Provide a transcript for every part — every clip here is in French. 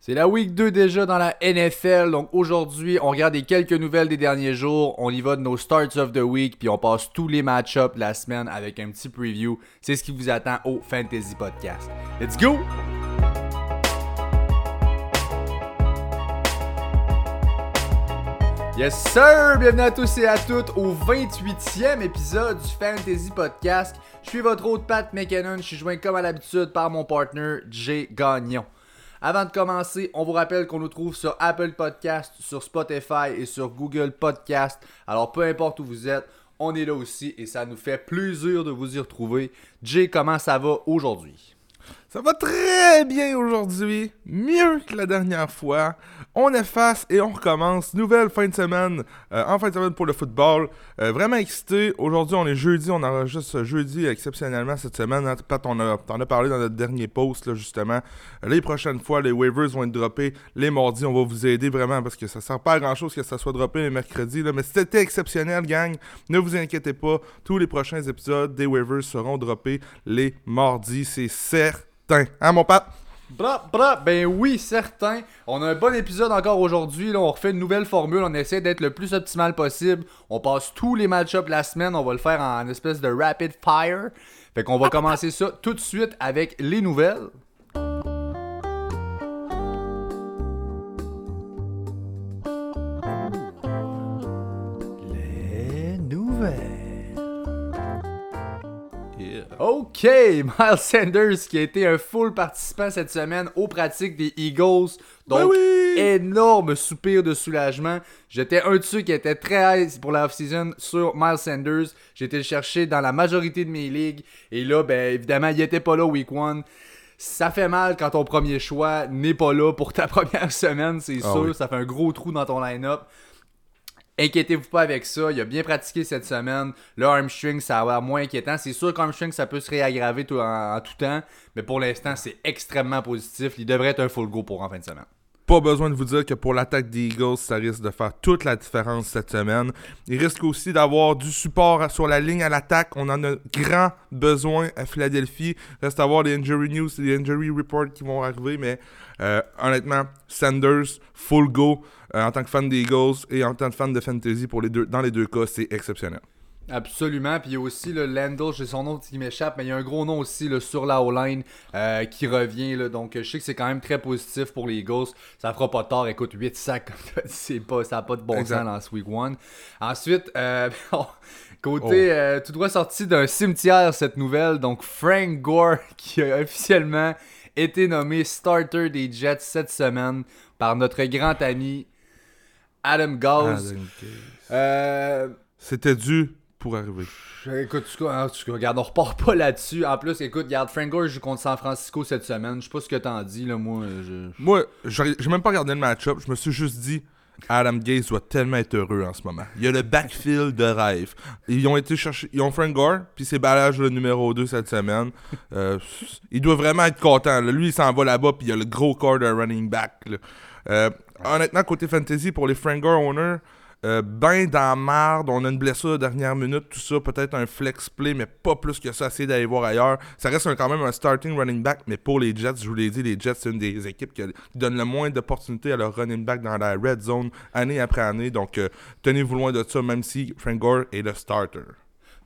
C'est la week 2 déjà dans la NFL, donc aujourd'hui on regarde les quelques nouvelles des derniers jours, on y va de nos starts of the week, puis on passe tous les match-ups la semaine avec un petit preview. C'est ce qui vous attend au Fantasy Podcast. Let's go! Yes sir! Bienvenue à tous et à toutes au 28e épisode du Fantasy Podcast. Je suis votre hôte Pat McKinnon, je suis joint comme à l'habitude par mon partner Jay Gagnon. Avant de commencer, on vous rappelle qu'on nous trouve sur Apple Podcast, sur Spotify et sur Google Podcast. Alors peu importe où vous êtes, on est là aussi et ça nous fait plaisir de vous y retrouver. Jay, comment ça va aujourd'hui? Ça va très bien aujourd'hui, mieux que la dernière fois. On efface et on recommence. Nouvelle fin de semaine, euh, en fin de semaine pour le football. Euh, vraiment excité. Aujourd'hui, on est jeudi, on enregistre jeudi exceptionnellement cette semaine. Hein, Pat, on a, a parlé dans notre dernier post, là, justement. les prochaines fois, les waivers vont être droppés les mardis. On va vous aider vraiment parce que ça sert pas à grand chose que ça soit droppé les mercredis. Là. Mais c'était exceptionnel, gang. Ne vous inquiétez pas. Tous les prochains épisodes des waivers seront droppés les mardis. C'est certain. Hein, mon pap? Bra, bra, ben oui, certain. On a un bon épisode encore aujourd'hui. On refait une nouvelle formule. On essaie d'être le plus optimal possible. On passe tous les match-ups la semaine. On va le faire en espèce de rapid fire. Fait qu'on va commencer ça tout de suite avec les nouvelles. OK, Miles Sanders qui a été un full participant cette semaine aux pratiques des Eagles. Donc, énorme soupir de soulagement. J'étais un de ceux qui était très high pour la off-season sur Miles Sanders. J'ai été le chercher dans la majorité de mes ligues. Et là, ben évidemment, il était pas là week one. Ça fait mal quand ton premier choix n'est pas là pour ta première semaine, c'est Ah sûr. oui. Ça fait un gros trou dans ton line-up. Inquiétez-vous pas avec ça, il a bien pratiqué cette semaine. Le hamstring, ça va être moins inquiétant. C'est sûr qu'un ça peut se réaggraver en tout temps, mais pour l'instant, c'est extrêmement positif. Il devrait être un full go pour en fin de semaine. Pas besoin de vous dire que pour l'attaque des Eagles, ça risque de faire toute la différence cette semaine. Il risque aussi d'avoir du support sur la ligne à l'attaque. On en a grand besoin à Philadelphie. Reste à voir les injury news les injury reports qui vont arriver. Mais euh, honnêtement, Sanders, full go euh, en tant que fan des Eagles et en tant que fan de fantasy pour les deux, dans les deux cas, c'est exceptionnel. Absolument. Puis il y a aussi le Landell, j'ai son nom qui m'échappe, mais il y a un gros nom aussi là, sur la O-line euh, qui revient. Là, donc je sais que c'est quand même très positif pour les Eagles. Ça fera pas tard. Écoute, 8 sacs, c'est pas, ça n'a pas de bon sens dans ce week one. Ensuite, euh, côté Oh. euh, tout droit sorti d'un cimetière, cette nouvelle. Donc Frank Gore qui a officiellement été nommé starter des Jets cette semaine par notre grand ami Adam Gause. Euh, C'était dû pour arriver. Écoute, tu, hein, tu- regarde, on repart pas là-dessus. En plus, écoute, regarde, Frank Gore joue contre San Francisco cette semaine. Je sais pas ce que t'en dis, là, moi. Je... Moi, j'ai même pas regardé le match-up. Je me suis juste dit, Adam Gaze doit tellement être heureux en ce moment. Il y a le backfield de rêve. Ils ont été chercher. Ils ont Frank Gore, puis c'est Balage le numéro 2 cette semaine. Euh, il doit vraiment être content. là. Lui, il s'en va là-bas, puis il y a le gros corps de running back. là. Euh, honnêtement, côté fantasy, pour les Frank Gore owners, euh, ben dans marde, on a une blessure de dernière minute, tout ça, peut-être un flex play, mais pas plus que ça, essayer d'aller voir ailleurs. Ça reste un- quand même un starting running back, mais pour les Jets, je vous l'ai dit, les Jets, c'est une des équipes qui, qui donne le moins d'opportunités à leur running back dans la red zone année après année. Donc, euh, tenez-vous loin de ça, même si Frank Gore est le starter.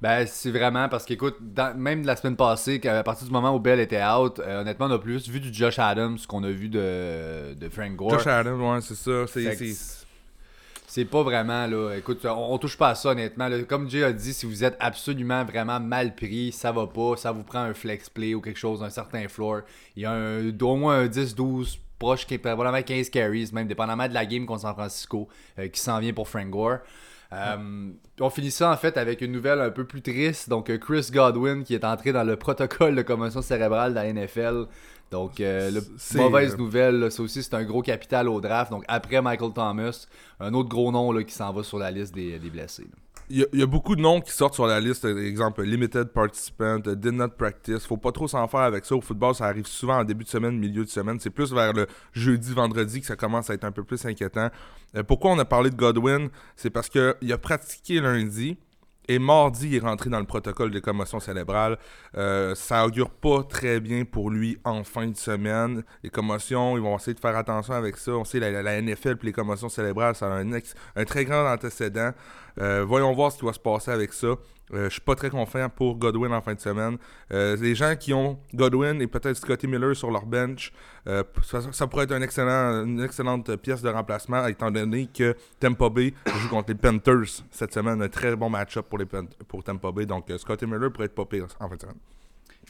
Ben, c'est vraiment parce qu'écoute, même la semaine passée, qu'à partir du moment où Bell était out, euh, honnêtement, on a plus vu du Josh Adams qu'on a vu de, de Frank Gore. Josh Adams, ouais, c'est ça. C'est, c'est- pas vraiment, là. Écoute, on, on touche pas à ça, honnêtement. là. Comme Jay a dit, si vous êtes absolument vraiment mal pris, ça va pas, ça vous prend un flex play ou quelque chose, un certain floor. Il y a un, au moins un 10-12 proche, qui probablement 15 carries, même dépendamment de la game contre San Francisco, euh, qui s'en vient pour Frank Gore. Euh, on finit ça en fait avec une nouvelle un peu plus triste. Donc euh, Chris Godwin qui est entré dans le protocole de commotion cérébrale de la NFL. Donc euh, le- mauvaise euh, nouvelle, là, ça aussi c'est un gros capital au draft. Donc après Michael Thomas, un autre gros nom là, qui s'en va sur la liste des, des blessés. Il y, a, il y a beaucoup de noms qui sortent sur la liste, euh, exemple limited participant, did not practice. Faut pas trop s'en faire avec ça. Au football, ça arrive souvent en début de semaine, milieu de semaine. C'est plus vers le jeudi, vendredi que ça commence à être un peu plus inquiétant. Euh, pourquoi on a parlé de Godwin? C'est parce qu'il a pratiqué lundi. Et mardi, il est rentré dans le protocole de commotion cérébrale. Euh, ça augure pas très bien pour lui en fin de semaine. Les commotions, ils vont essayer de faire attention avec ça. On sait la, la NFL et les commotions cérébrales, ça a un, très grand antécédent. Euh, voyons voir ce qui va se passer avec ça. Euh, je suis pas très confiant pour Godwin en fin de semaine. Euh, les gens qui ont Godwin et peut-être Scotty Miller sur leur bench, euh, ça, pourrait être une excellente pièce de remplacement, étant donné que Tampa Bay joue contre les Panthers cette semaine. Un très bon match-up pour, les, pour. Donc, Scotty Miller pourrait être pas pire en fin de semaine.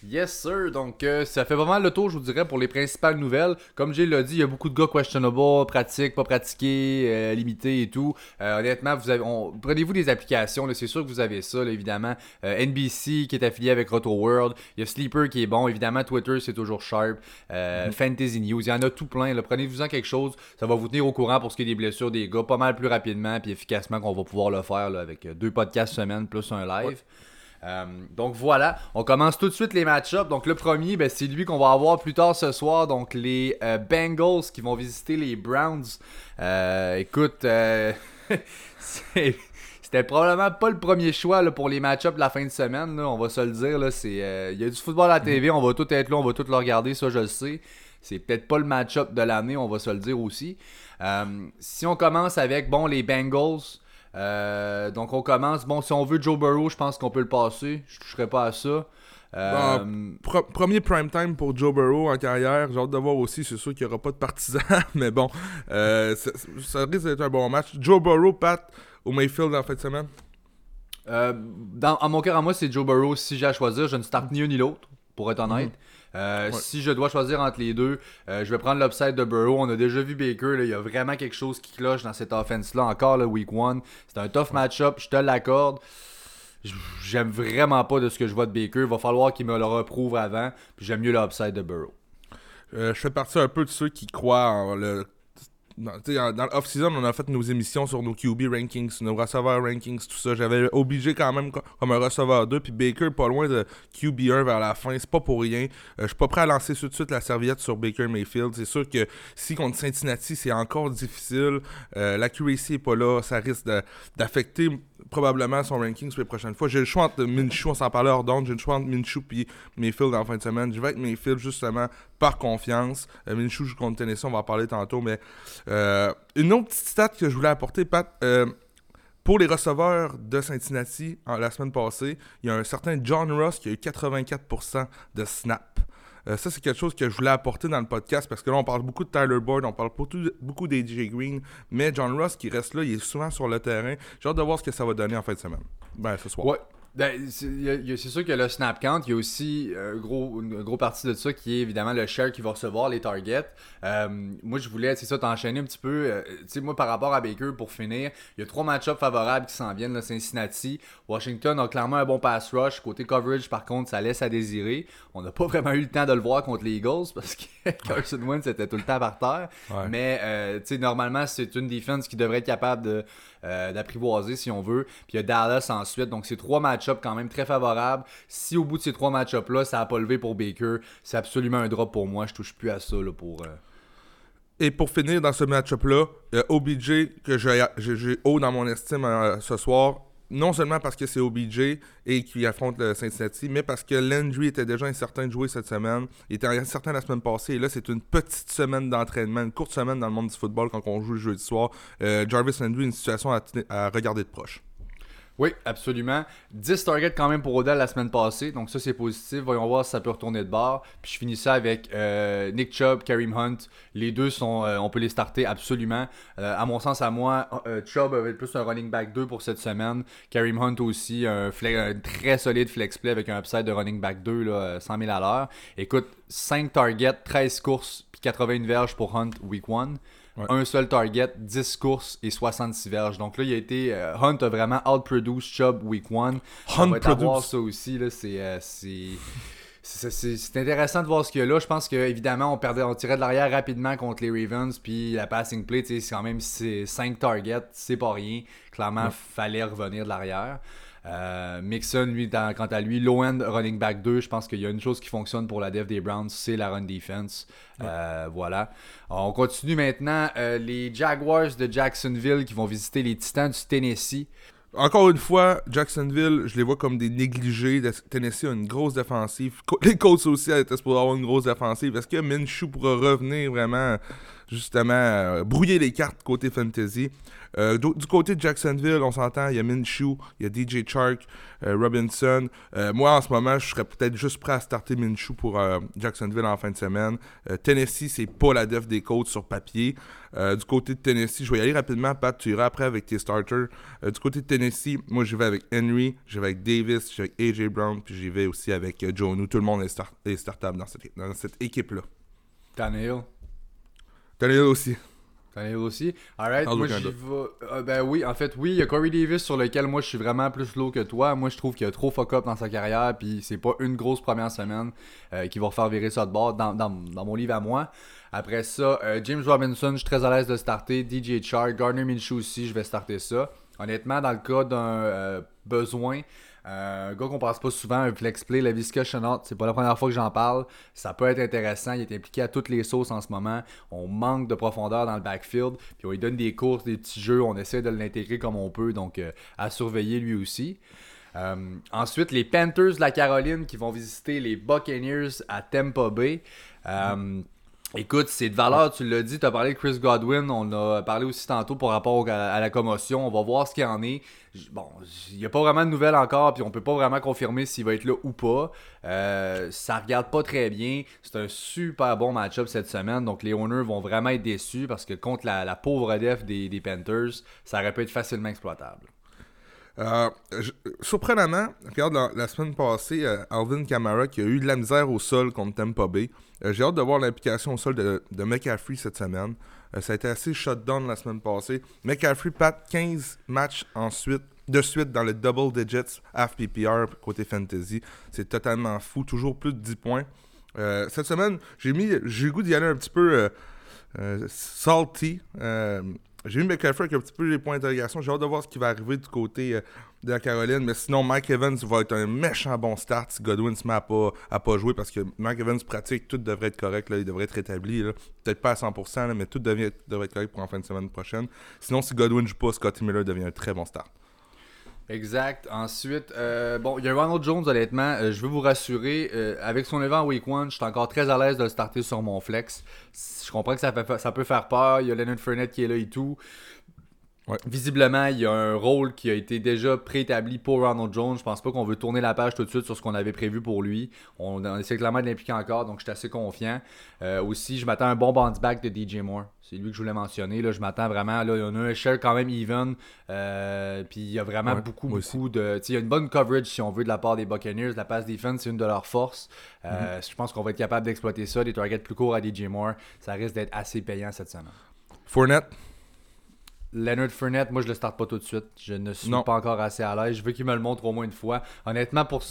Yes, sir. Donc, euh, ça fait vraiment le tour, je vous dirais, pour les principales nouvelles. Comme Jay l'a dit, il y a beaucoup de gars questionable, pratiques, pas pratiqués, euh, limités et tout. Euh, honnêtement, vous avez, prenez-vous des applications. C'est sûr que vous avez ça, évidemment. NBC qui est affilié avec Roto World. Il y a Sleeper qui est bon. Évidemment, Twitter, c'est toujours sharp. Mm-hmm. Fantasy News, il y en a tout plein. Prenez-vous-en quelque chose. Ça va vous tenir au courant pour ce qui est des blessures des gars, pas mal plus rapidement et efficacement qu'on va pouvoir le faire avec deux podcasts semaine plus un live. Euh, donc voilà, on commence tout de suite les match-ups. Donc le premier, ben, c'est lui qu'on va avoir plus tard ce soir. Donc les euh, Bengals qui vont visiter les Browns. Euh, écoute, c'était probablement pas le premier choix pour les match-ups de la fin de semaine. on va se le dire. Il y a du football à la TV, on va tout être là, on va tout le regarder, ça je le sais. C'est peut-être pas le match-up de l'année, on va se le dire aussi. si on commence avec bon les Bengals. Euh, donc on commence. Bon, si on veut Joe Burrow, je pense qu'on peut le passer. Je toucherai pas à ça. Euh, premier prime time pour Joe Burrow en carrière. J'ai hâte de voir aussi. C'est sûr qu'il n'y aura pas de partisans. mais bon, euh, ça, risque d'être un bon match. Joe Burrow, Pat, au Mayfield en fin de semaine dans, À mon cœur, à moi, c'est Joe Burrow. Si j'ai à choisir, je ne starte ni un ni l'autre, pour être honnête. Mhm. Euh, si je dois choisir entre les deux, euh, je vais prendre l'upside de Burrow. On a déjà vu Baker. il y a vraiment quelque chose qui cloche dans cette offense-là. Encore le week one. C'est un tough match-up. Je te l'accorde. J'aime vraiment pas de ce que je vois de Baker. Il va falloir qu'il me le reprouve avant. Puis j'aime mieux l'upside de Burrow. Euh, je fais partie un peu de ceux qui croient en le dans, dans l'off-season, on a fait nos émissions sur nos QB rankings, nos receveurs rankings, tout ça. J'avais obligé quand même comme un receveur 2, puis Baker pas loin de QB1 vers la fin. C'est pas pour rien. Euh, je suis pas prêt à lancer tout de suite la serviette sur Baker Mayfield. C'est sûr que si contre Cincinnati, c'est encore difficile, euh, l'accuracy est pas là, ça risque d'affecter probablement son ranking sur les prochaines fois. J'ai le choix entre Minshew, on s'en parlait hors d'onde, j'ai le choix entre Minshew et Mayfield en fin de semaine. Je vais avec Mayfield justement par confiance. Euh, Minshew joue contre Tennessee, on va en parler tantôt, mais euh, une autre petite stat que je voulais apporter, Pat, euh, pour les receveurs de Cincinnati la semaine passée, il y a un certain John Ross qui a eu 84% de snap. Euh, ça, c'est quelque chose que je voulais apporter dans le podcast parce que là, on parle beaucoup de Tyler Boyd, on parle beaucoup d'AJ Green, mais John Ross qui reste là, il est souvent sur le terrain. J'ai hâte de voir ce que ça va donner en fin de semaine. Ben, ce soir. Ouais. Ben, c'est sûr qu'il y a le snap count. Il y a aussi euh, gros, une grosse partie de ça qui est évidemment le share qui va recevoir les targets. Euh, moi, je voulais, c'est ça, t'enchaîner un petit peu. Euh, tu sais, moi, par rapport à Baker, pour finir, il y a trois match-ups favorables qui s'en viennent. Là, Cincinnati, Washington a clairement un bon pass rush. Côté coverage, par contre, ça laisse à désirer. On n'a pas vraiment eu le temps de le voir contre les Eagles parce que Carson Wentz était tout le temps par terre. Mais, tu sais, normalement, c'est une défense qui devrait être capable d'apprivoiser si on veut. Puis il y a Dallas ensuite. Donc c'est trois match-ups quand même très favorables. Si au bout de ces trois match-ups-là, ça n'a pas levé pour Baker, c'est absolument un drop pour moi. Je touche plus à ça là, pour. Euh, Et pour finir dans ce match-up-là, OBJ, que j'ai haut dans mon estime euh, ce soir, non seulement parce que c'est OBJ et qu'il affronte le Cincinnati, mais parce que Landry était déjà incertain de jouer cette semaine. Il était incertain la semaine passée et là, c'est une petite semaine d'entraînement, une courte semaine dans le monde du football quand on joue le jeudi soir. Euh, Jarvis Landry, une situation à regarder de proche. Oui, absolument. 10 targets quand même pour Odell la semaine passée, donc ça c'est positif. Voyons voir si ça peut retourner de bord. Puis je finis ça avec euh, Nick Chubb, Kareem Hunt. Les deux sont, euh, on peut les starter absolument. Euh, à mon sens, à moi, Chubb avait plus un running back 2 pour cette semaine. Kareem Hunt aussi, un, très solide flex play avec un upside de running back 2, là, 100 000 à l'heure. Écoute, 5 targets, 13 courses, puis 81 verges pour Hunt week 1. Un seul target, 10 courses et 66 verges. Donc là, il a été. Euh, Hunt a vraiment outproduced Chubb week 1. Hunt va ça aussi. Là, euh, c'est, c'est, intéressant de voir ce qu'il y a là. Je pense qu'évidemment, on, perdait, on tirait de l'arrière rapidement contre les Ravens. Puis la passing play, c'est quand même 5 targets, c'est pas rien. Clairement, il fallait revenir de l'arrière. Euh, Mixon, lui, quant à lui, low-end running back 2, je pense qu'il y a une chose qui fonctionne pour la dev des Browns, c'est la run defense. Euh, voilà. On continue maintenant. Euh, les Jaguars de Jacksonville qui vont visiter les Titans du Tennessee. encore une fois, Jacksonville, je les vois comme des négligés. Tennessee a une grosse défensive. Les Colts aussi étaient supposés avoir une grosse défensive. Est-ce que Minshew pourra revenir vraiment, justement, euh, brouiller les cartes côté fantasy? Euh, du côté de Jacksonville, on s'entend, il y a Minshew, il y a DJ Chark, euh, Robinson. moi, en ce moment, je serais peut-être juste prêt à starter Minshew pour Jacksonville en fin de semaine. Tennessee, c'est pas la def des Colts sur papier. du côté de Tennessee, je vais y aller rapidement, Pat, tu iras après avec tes starters. du côté de Tennessee, moi, je vais avec Henry, je vais avec Davis, je vais avec AJ Brown, puis j'y vais aussi avec Jonu. Tout le monde est, start startable dans cette, équipe-là. Tannehill. Tannehill aussi. Tannehill aussi. Alright, moi j'y vais. Euh, ben oui, en fait, oui, il y a Corey Davis sur lequel moi je suis vraiment plus low que toi. Moi je trouve qu'il a trop fuck up dans sa carrière, puis c'est pas une grosse première semaine euh, qui va refaire virer ça de bord dans, dans, dans, mon livre à moi. Après ça, euh, James Robinson, je suis très à l'aise de starter. DJ Char, Gardner Minshew aussi, je vais starter ça. Honnêtement, dans le cas d'un besoin, euh, un gars qu'on passe pas souvent, un flex play, la Visca c'est pas la première fois que j'en parle. Ça peut être intéressant. Il est impliqué à toutes les sauces en ce moment. On manque de profondeur dans le backfield. Puis on lui donne des courses, des petits jeux. On essaie de l'intégrer comme on peut. Donc euh, à surveiller lui aussi. Euh, ensuite, les Panthers de la Caroline qui vont visiter les Buccaneers à Tampa Bay. Écoute, c'est de valeur, tu l'as dit, tu as parlé de Chris Godwin, on a parlé aussi tantôt par rapport à, la commotion, on va voir ce qu'il en est. Bon, il n'y a pas vraiment de nouvelles encore, puis on peut pas vraiment confirmer s'il va être là ou pas. Euh, ça regarde pas très bien, c'est un super bon match-up cette semaine, donc les owners vont vraiment être déçus parce que contre la, pauvre def des, des Panthers, ça aurait pu être facilement exploitable. Euh, surprenamment, regarde la, semaine passée, euh, Alvin Kamara qui a eu de la misère au sol contre Tampa Bay. Euh, j'ai hâte de voir l'implication au sol de, de McCaffrey cette semaine. ça a été assez shutdown la semaine passée. McCaffrey pat 15 matchs ensuite, de suite dans le double digits half PPR côté fantasy. C'est totalement fou, toujours plus de 10 points. cette semaine, j'ai mis j'ai goût d'y aller un petit peu salty. J'ai mis McCaffrey avec un petit peu les points d'interrogation. J'ai hâte de voir ce qui va arriver du côté euh, de la Caroline. Mais sinon, Mike Evans va être un méchant bon start si Godwin se met à pas, pas jouer parce que Mike Evans pratique, tout devrait être correct. Il devrait être rétabli. Peut-être pas à 100%, mais tout devrait être correct pour en fin de semaine prochaine. Sinon, si Godwin joue pas, Scotty Miller devient un très bon start. Exact. Ensuite, euh, bon, il y a Ronald Jones, honnêtement. Euh, je veux vous rassurer, euh, avec son event Week 1, je suis encore très à l'aise de le starter sur mon flex. Je comprends que ça, peut faire peur. Il y a Leonard Fournette qui est là et tout. Visiblement, il y a un rôle qui a été déjà préétabli pour Ronald Jones. Je pense pas qu'on veut tourner la page tout de suite sur ce qu'on avait prévu pour lui. On, essaie clairement de l'impliquer encore, donc je suis assez confiant. Euh, aussi, je m'attends à un bon bounce back de DJ Moore. C'est lui que je voulais mentionner. Là, je m'attends vraiment. Là, il y a un share quand même even. Euh, puis il y a vraiment beaucoup, beaucoup de. Il y a une bonne coverage, si on veut, de la part des Buccaneers. La pass defense, c'est une de leurs forces. Euh, mm-hmm. Je pense qu'on va être capable d'exploiter ça. Des targets plus courts à DJ Moore. Ça risque d'être assez payant cette semaine. Fournette. Leonard Fournette, moi je le starte pas tout de suite. Je ne suis pas encore assez à l'aise. Je veux qu'il me le montre au moins une fois. Honnêtement, pour,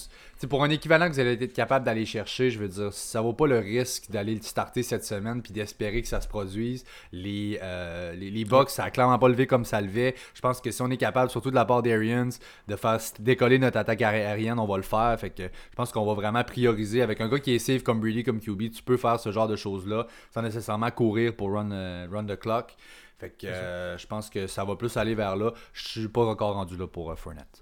pour un équivalent que vous allez être capable d'aller chercher, je veux dire, ça vaut pas le risque d'aller le starter cette semaine puis d'espérer que ça se produise. Les, euh, les, les Bucks, ça a clairement pas levé comme ça levait. Je pense que si on est capable, surtout de la part d'Arians, de faire décoller notre attaque aérienne, on va le faire. Fait que je pense qu'on va vraiment prioriser avec un gars qui est safe comme Brady, comme QB. Tu peux faire ce genre de choses-là sans nécessairement courir pour run, euh, run the clock. Fait que euh, je pense que ça va plus aller vers là. Je suis pas encore rendu là pour euh, Fournette.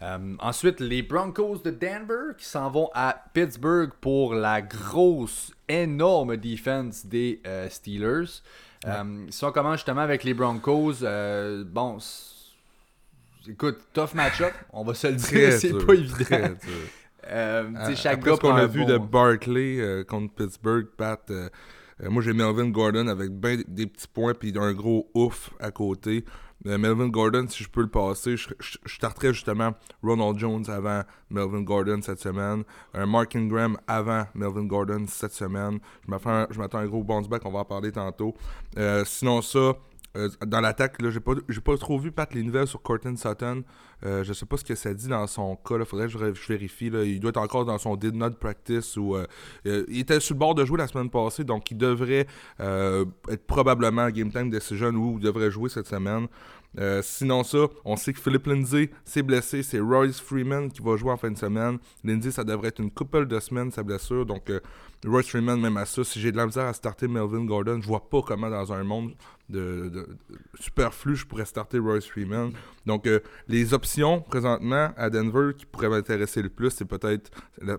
Euh, ensuite, les Broncos de Denver qui s'en vont à Pittsburgh pour la grosse, énorme défense des Steelers. si on commence justement avec les Broncos, bon, écoute, tough match-up, on va se le dire, c'est pas évident. Euh, chaque gars qu'on a vu de Barkley contre Pittsburgh, Pat, euh, moi, j'ai Melvin Gordon avec ben des petits points puis un gros ouf à côté. Euh, Melvin Gordon, si je peux le passer, je, je, justement Ronald Jones avant Melvin Gordon cette semaine. Un Mark Ingram avant Melvin Gordon cette semaine. Je m'attends à un gros bounce back, on va en parler tantôt. Euh, sinon, ça, euh, dans l'attaque, j'ai pas, pas trop vu Pat les nouvelles sur Corton Sutton. Euh, je sais pas ce que ça dit dans son cas. Il faudrait que je, vérifie. Là. Il doit être encore dans son did not practice. Ou, euh, il était sur le bord de jouer la semaine passée, donc il devrait être probablement game time decision ou il devrait jouer cette semaine. Euh, sinon ça, on sait que Philip Lindsay s'est blessé, c'est Royce Freeman qui va jouer en fin de semaine. Lindsay, ça devrait être une couple de semaines sa blessure, donc euh, Royce Freeman même à ça, si j'ai de la misère à starter Melvin Gordon, je vois pas comment dans un monde de, superflu je pourrais starter Royce Freeman. Donc euh, les options présentement à Denver qui pourraient m'intéresser le plus, c'est peut-être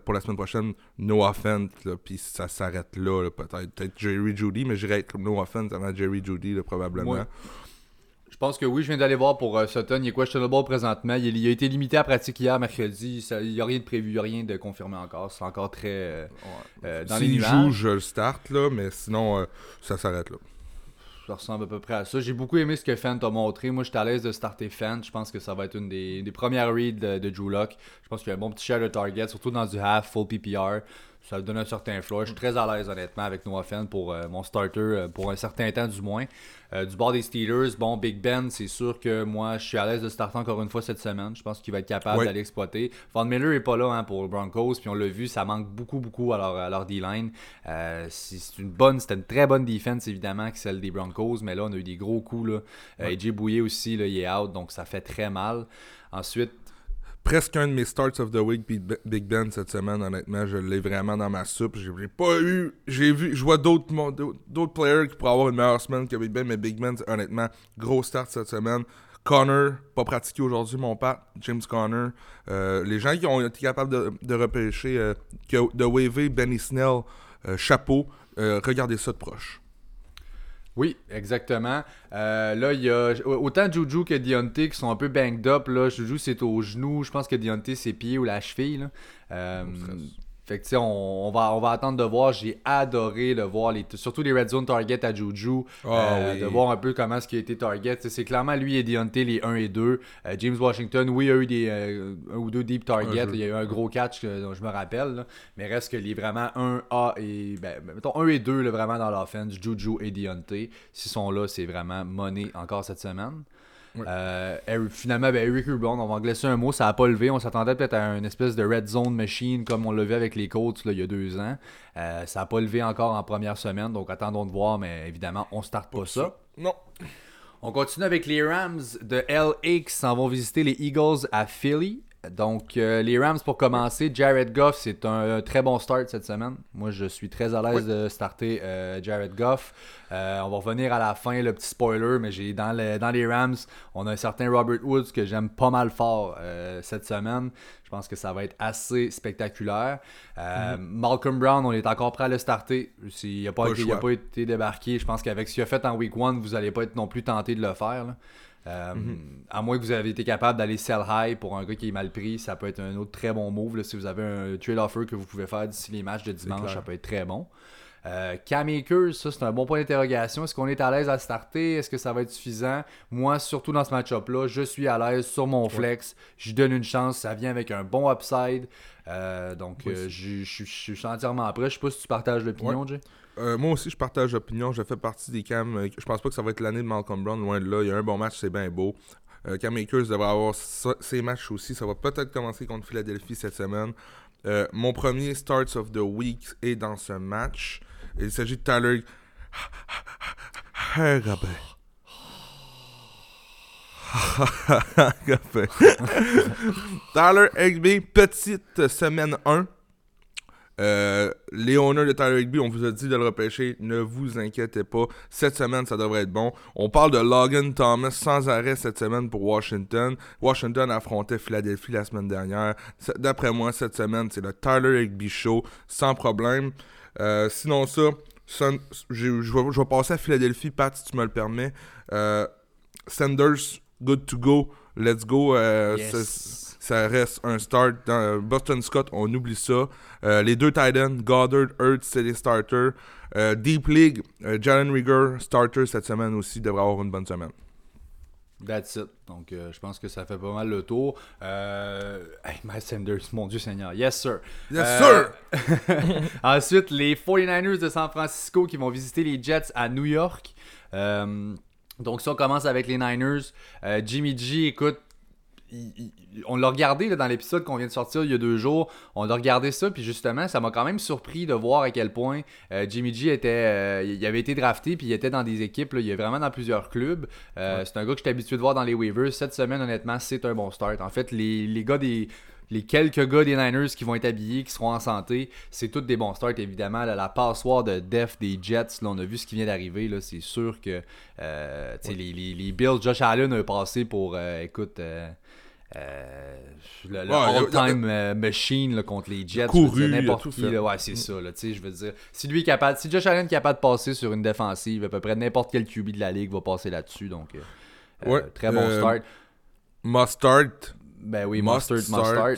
pour la semaine prochaine Noah Fent, puis ça s'arrête là, peut-être peut-être Jerry Judy, mais j'irais avec Noah Fent avant Jerry Judy probablement. Je pense que oui, je viens d'aller voir pour euh, Sutton. Il est questionable présentement. Il, a été limité à pratique hier, mercredi. il n'y a rien de prévu, il n'y a rien de confirmé encore. C'est encore très euh, euh, dans les nuages. joue, je le start, là, mais sinon, ça s'arrête là. Ça ressemble à peu près à ça. J'ai beaucoup aimé ce que Fent a montré. Moi, j'étais à l'aise de starter Fent. Je pense que ça va être une des, premières reads de, de Drew Lock. Je pense qu'il y a un bon petit share de target, surtout dans du half, full PPR ça donne un certain flow. Je suis très à l'aise, honnêtement, avec Noah Fent pour euh, mon starter, euh, pour un certain temps du moins. Euh, du bord des Steelers, bon, Big Ben, c'est sûr que moi, je suis à l'aise de starter encore une fois cette semaine. Je pense qu'il va être capable d'aller exploiter. Von Miller est pas là hein, pour Broncos, puis on l'a vu, ça manque beaucoup, beaucoup à leur, leur D-line. c'est une bonne, c'était une très bonne défense, évidemment, que celle des Broncos, mais là, on a eu des gros coups. Là. AJ Bouye aussi, là, il est out, donc ça fait très mal. Ensuite, presque un de mes starts of the week Big Ben cette semaine honnêtement. Je l'ai vraiment dans ma soupe. J'ai pas eu j'ai vu je vois d'autres d'autres players qui pourraient avoir une meilleure semaine que Big Ben mais Big Ben honnêtement gros start cette semaine. Connor pas pratiqué aujourd'hui mon père James Connor. Euh, les gens qui ont été capables de, de repêcher euh, de waver Benny Snell euh, chapeau. Regardez ça de proche oui, exactement. Euh, là, il y a autant Juju que Deontay qui sont un peu banged up. Là. Juju, c'est au genou. Je pense que Deontay, c'est pied ou la cheville. Euh, fait que, tu sais, on, va, on va attendre de voir. J'ai adoré de voir, les, surtout les Red Zone target à Juju. Ah euh, de voir un peu comment ce qui a été target. C'est clairement lui et Deontay, les 1 et 2. Euh, James Washington, oui, il a eu des, euh, un ou deux deep targets. Il y a eu un gros catch dont je me rappelle. Mais reste que les vraiment 1A et. Ben, mettons 1 et 2 là, vraiment dans l'offense. Juju et Deontay. S'ils sont là, c'est vraiment money encore cette semaine. Euh, finalement, ben, Eric Rubon, on va en glisser un mot, ça n'a pas levé. On s'attendait peut-être à une espèce de red zone machine comme on l'a vu avec les Colts il y a deux ans. Euh, ça n'a pas levé encore en première semaine, donc attendons de voir, mais évidemment, on ne starte pas, ça. Non. On continue avec les Rams de LA qui s'en vont visiter les Eagles à Philly. Donc, euh, les Rams pour commencer, Jared Goff, c'est un, très bon start cette semaine. Moi, je suis très à l'aise de starter euh, Jared Goff. Euh, on va revenir à la fin, le petit spoiler, mais j'ai dans, dans les Rams, on a un certain Robert Woods que j'aime pas mal fort cette semaine. Je pense que ça va être assez spectaculaire. Mhm. Malcolm Brown, on est encore prêt à le starter. Il n'a pas, pas, été débarqué. Je pense qu'avec ce qu'il a fait en week 1, vous n'allez pas être non plus tenté de le faire. Euh, mhm. À moins que vous avez été capable d'aller sell high pour un gars qui est mal pris, ça peut être un autre très bon move. si vous avez un trade offer que vous pouvez faire d'ici les matchs de dimanche, ça peut être très bon. Euh, Cam Akers, ça c'est un bon point d'interrogation. Est-ce qu'on est à l'aise à starter? Est-ce que ça va être suffisant? Moi, surtout dans ce match-up-là, je suis à l'aise sur mon flex. Je donne une chance. Ça vient avec un bon upside. Euh, donc, je suis entièrement prêt. Je sais pas si tu partages l'opinion, Jay. Euh, moi aussi, je partage l'opinion. Je fais partie des cams. Euh, je pense pas que ça va être l'année de Malcolm Brown, loin de là. Il y a un bon match, c'est bien beau. Euh, Cam Akers devrait avoir ses matchs aussi. Ça va peut-être commencer contre Philadelphie cette semaine. mon premier Starts of the Week est dans ce match. Il s'agit de Tyler. Tyler Higby, petite semaine 1. Euh, les de Tyler Higby, on vous a dit de le repêcher, ne vous inquiétez pas. Cette semaine, ça devrait être bon. On parle de Logan Thomas sans arrêt cette semaine pour Washington. Washington affrontait Philadelphie la semaine dernière. D'après moi, cette semaine, c'est le Tyler Higby Show, sans problème. Euh, sinon ça, je, vais, passer à Philadelphie, Pat, si tu me le permets. Euh, Sanders, good to go. Let's go. Yes ça reste un start. Dans euh, Boston Scott, on oublie ça. Euh, les deux Titans, Goddard, Hurts, c'est des starters. Euh, Deep League, Jalen Rieger, starter cette semaine aussi, devrait avoir une bonne semaine. That's it. Donc, je pense que ça fait pas mal le tour. Hey, Miles Sanders, mon Dieu Seigneur. Yes, sir. Yes, sir. Ensuite, les 49ers de San Francisco qui vont visiter les Jets à New York. donc, ça, on commence avec les Niners. Jimmy G, écoute, on l'a regardé dans l'épisode qu'on vient de sortir il y a deux jours. On a regardé ça, puis justement, ça m'a quand même surpris de voir à quel point euh, Jimmy G était. Euh, il avait été drafté, puis il était dans des équipes. il est vraiment dans plusieurs clubs. C'est un gars que j'étais habitué de voir dans les waivers. Cette semaine, honnêtement, c'est un bon start. En fait, les, les gars des les quelques gars des Niners qui vont être habillés, qui seront en santé, c'est toutes des bons starts, évidemment. la passoire de Def des Jets, là, on a vu ce qui vient d'arriver. C'est sûr que euh, les, les, Bills, Josh Allen a passé pour, euh, écoute, euh, le, all-time machine contre les Jets. n'importe qui. ouais, c'est ça. je veux dire, si lui est capable, si Josh Allen est capable de passer sur une défensive, à peu près n'importe quel QB de la ligue va passer là-dessus. Donc, très bon start. Mustard, ben oui, Mustard, Mustard.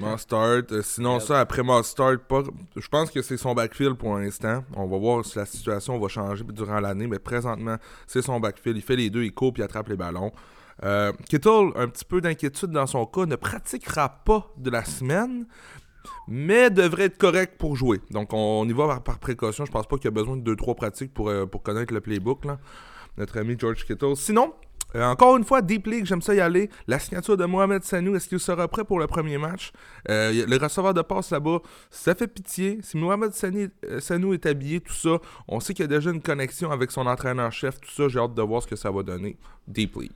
Mustard. Euh, sinon, ça, après Mustard, pas... je pense que c'est son backfield pour l'instant. On va voir si la situation va changer durant l'année, mais présentement, c'est son backfield. Il fait les deux, il coupe, il attrape les ballons. Euh, Kittle, un petit peu d'inquiétude dans son cas, ne pratiquera pas de la semaine, mais devrait être correct pour jouer. Donc, on, y va par, précaution. Je pense pas qu'il y a besoin de 2-3 pratiques pour, euh, pour connaître le playbook. Notre ami George Kittle. Sinon, euh, encore une fois, Deep League, j'aime ça y aller. La signature de Mohamed Sanou, est-ce qu'il sera prêt pour le premier match? Le receveur de passe là-bas, ça fait pitié. Si Mohamed Sanou est habillé, tout ça, on sait qu'il y a déjà une connexion avec son entraîneur-chef, tout ça, j'ai hâte de voir ce que ça va donner. Deep League.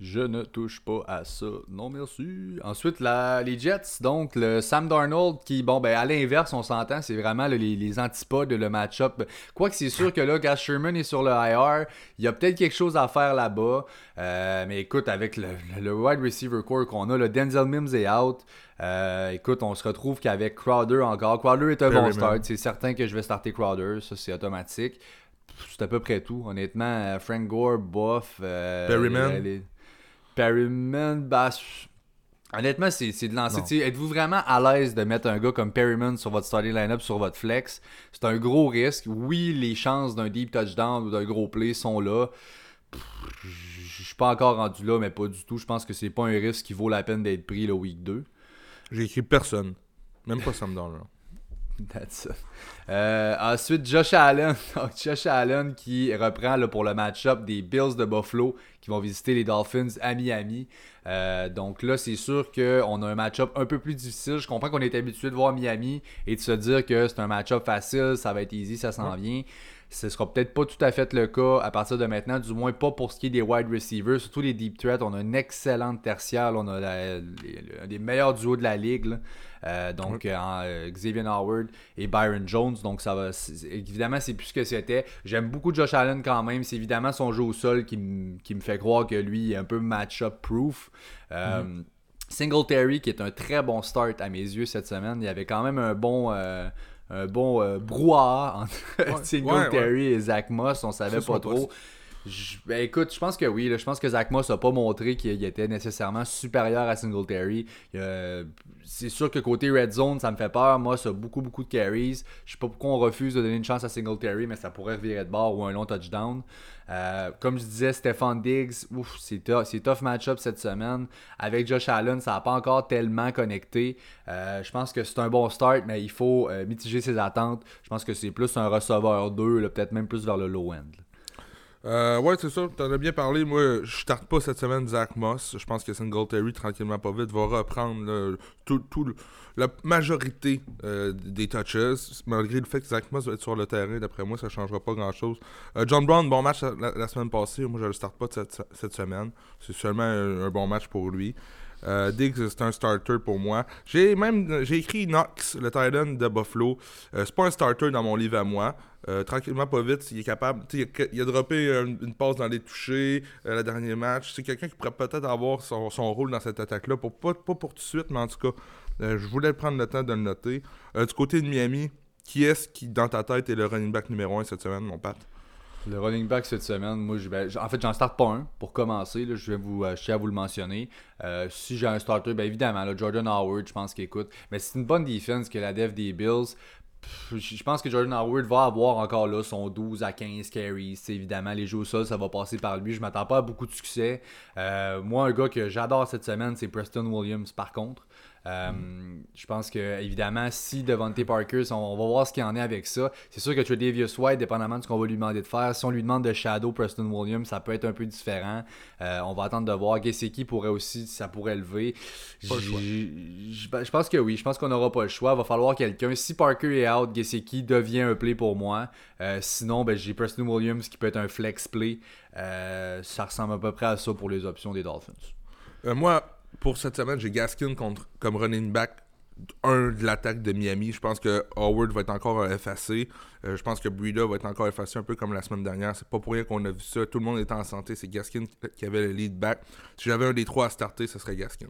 Je ne touche pas à ça. Non, merci. Ensuite, la, les Jets, donc le Sam Darnold qui, bon, ben à l'inverse, on s'entend, c'est vraiment les, les, antipodes, le match-up. Quoique c'est sûr que là, Gas Sherman est sur le IR, il y a peut-être quelque chose à faire là-bas. Euh, mais écoute, avec le, le, wide receiver core qu'on a, le Denzel Mims est out. Euh, écoute, on se retrouve qu'avec Crowder encore. Crowder est un bon start. C'est certain que je vais starter Crowder, ça c'est automatique. C'est à peu près tout. Honnêtement, Frank Gore, bof. Euh, Perryman. Perryman, bah, honnêtement, c'est de lancer. Êtes-vous vraiment à l'aise de mettre un gars comme Perryman sur votre starting lineup, sur votre flex? C'est un gros risque. Oui, les chances d'un deep touchdown ou d'un gros play sont là. Je suis pas encore rendu là, mais pas du tout. Je pense que c'est pas un risque qui vaut la peine d'être pris le week 2. J'ai écrit personne. Même pas Sam Darnold. That's it. Euh, ensuite, Josh Allen. Josh Allen qui reprend là, pour le match-up des Bills de Buffalo qui vont visiter les Dolphins à Miami. Euh, donc là, c'est sûr qu'on a un match-up un peu plus difficile. Je comprends qu'on est habitué de voir Miami et de se dire que c'est un match-up facile, ça va être easy, ça s'en vient. Ce sera peut-être pas tout à fait le cas à partir de maintenant, du moins pas pour ce qui est des wide receivers, surtout les deep threats. On a une excellente tertiaire, on a un des meilleurs duos de la ligue. Euh, donc euh, euh, Xavier Howard et Byron Jones. Donc ça va. Évidemment, c'est plus ce que c'était. J'aime beaucoup Josh Allen quand même. C'est évidemment son jeu au sol qui, me fait croire que lui est un peu match-up proof. Mhm. Singletary qui est un très bon start à mes yeux cette semaine. Il y avait quand même un bon un bon brouhaha entre Singletary et Zach Moss. On savait pas trop. Ben, écoute, je pense que oui. je pense que Zach Moss n'a pas montré qu'il était nécessairement supérieur à Singletary. C'est sûr que côté Red Zone, ça me fait peur. Moss a beaucoup, beaucoup de carries. Je sais pas pourquoi on refuse de donner une chance à Singletary, mais ça pourrait revirer de bord ou un long touchdown. Euh, comme je disais, Stefan Diggs, c'est tough, tough match-up cette semaine. Avec Josh Allen, ça n'a pas encore tellement connecté. Euh, je pense que c'est un bon start, mais il faut euh, mitiger ses attentes. Je pense que c'est plus un receveur 2, peut-être même plus vers le low end. Euh, ouais, c'est ça. T'en as bien parlé. Moi, je starte pas cette semaine Zach Moss. Je pense que Singletary, tranquillement pas vite, va reprendre tout, la majorité euh, des touches. Malgré le fait que Zach Moss va être sur le terrain, d'après moi, ça changera pas grand-chose. Euh, John Brown, bon match la, semaine passée. Moi, je le starte pas cette, cette semaine. C'est seulement un, bon match pour lui. Euh, Diggs, c'est un starter pour moi. J'ai même j'ai écrit Knox, le Titan de Buffalo. c'est pas un starter dans mon livre à moi. Euh, tranquillement, pas vite, il est capable. Il a, il a droppé une, passe dans les touchés, euh, le dernier match. C'est quelqu'un qui pourrait peut-être avoir son, rôle dans cette attaque-là. Pour, pas, pas pour tout de suite, mais en tout cas, euh, je voulais prendre le temps de le noter. du côté de Miami, qui est-ce qui, dans ta tête, est le running back numéro 1 cette semaine, mon Pat? Le running back cette semaine, moi, en fait, j'en starte pas un pour commencer. je vais vous, je tiens à vous le mentionner. si j'ai un starter, bien évidemment, Jordan Howard, je pense qu'il écoute. Mais c'est une bonne défense que la dev des Bills je pense que Jordan Howard va avoir encore là son 12 à 15 carries. évidemment, les jeux au sol, ça va passer par lui. Je m'attends pas à beaucoup de succès. Euh, moi, un gars que j'adore cette semaine, c'est Preston Williams, par contre. Euh, je pense que, évidemment, si Devontae Parker, on, on, va voir ce qu'il en est avec ça. C'est sûr que Tredavious White, dépendamment de ce qu'on va lui demander de faire, si on lui demande de Shadow Preston Williams, ça peut être un peu différent. Euh, on va attendre de voir. qui pourrait aussi, ça pourrait lever. Je pense que oui. Je pense qu'on n'aura pas le choix. Il va falloir quelqu'un. Si Parker est out, Gesicki devient un play pour moi. Euh, sinon, ben, j'ai Preston Williams qui peut être un flex play. ça ressemble à peu près à ça pour les options des Dolphins. moi, pour cette semaine, j'ai Gaskin contre, comme running back un de l'attaque de Miami. Je pense que Howard va être encore effacé. Euh, je pense que Breida va être encore effacé un peu comme la semaine dernière. C'est pas pour rien qu'on a vu ça. Tout le monde était en santé. C'est Gaskin qui avait le lead back. Si j'avais un des trois à starter, ce serait Gaskin.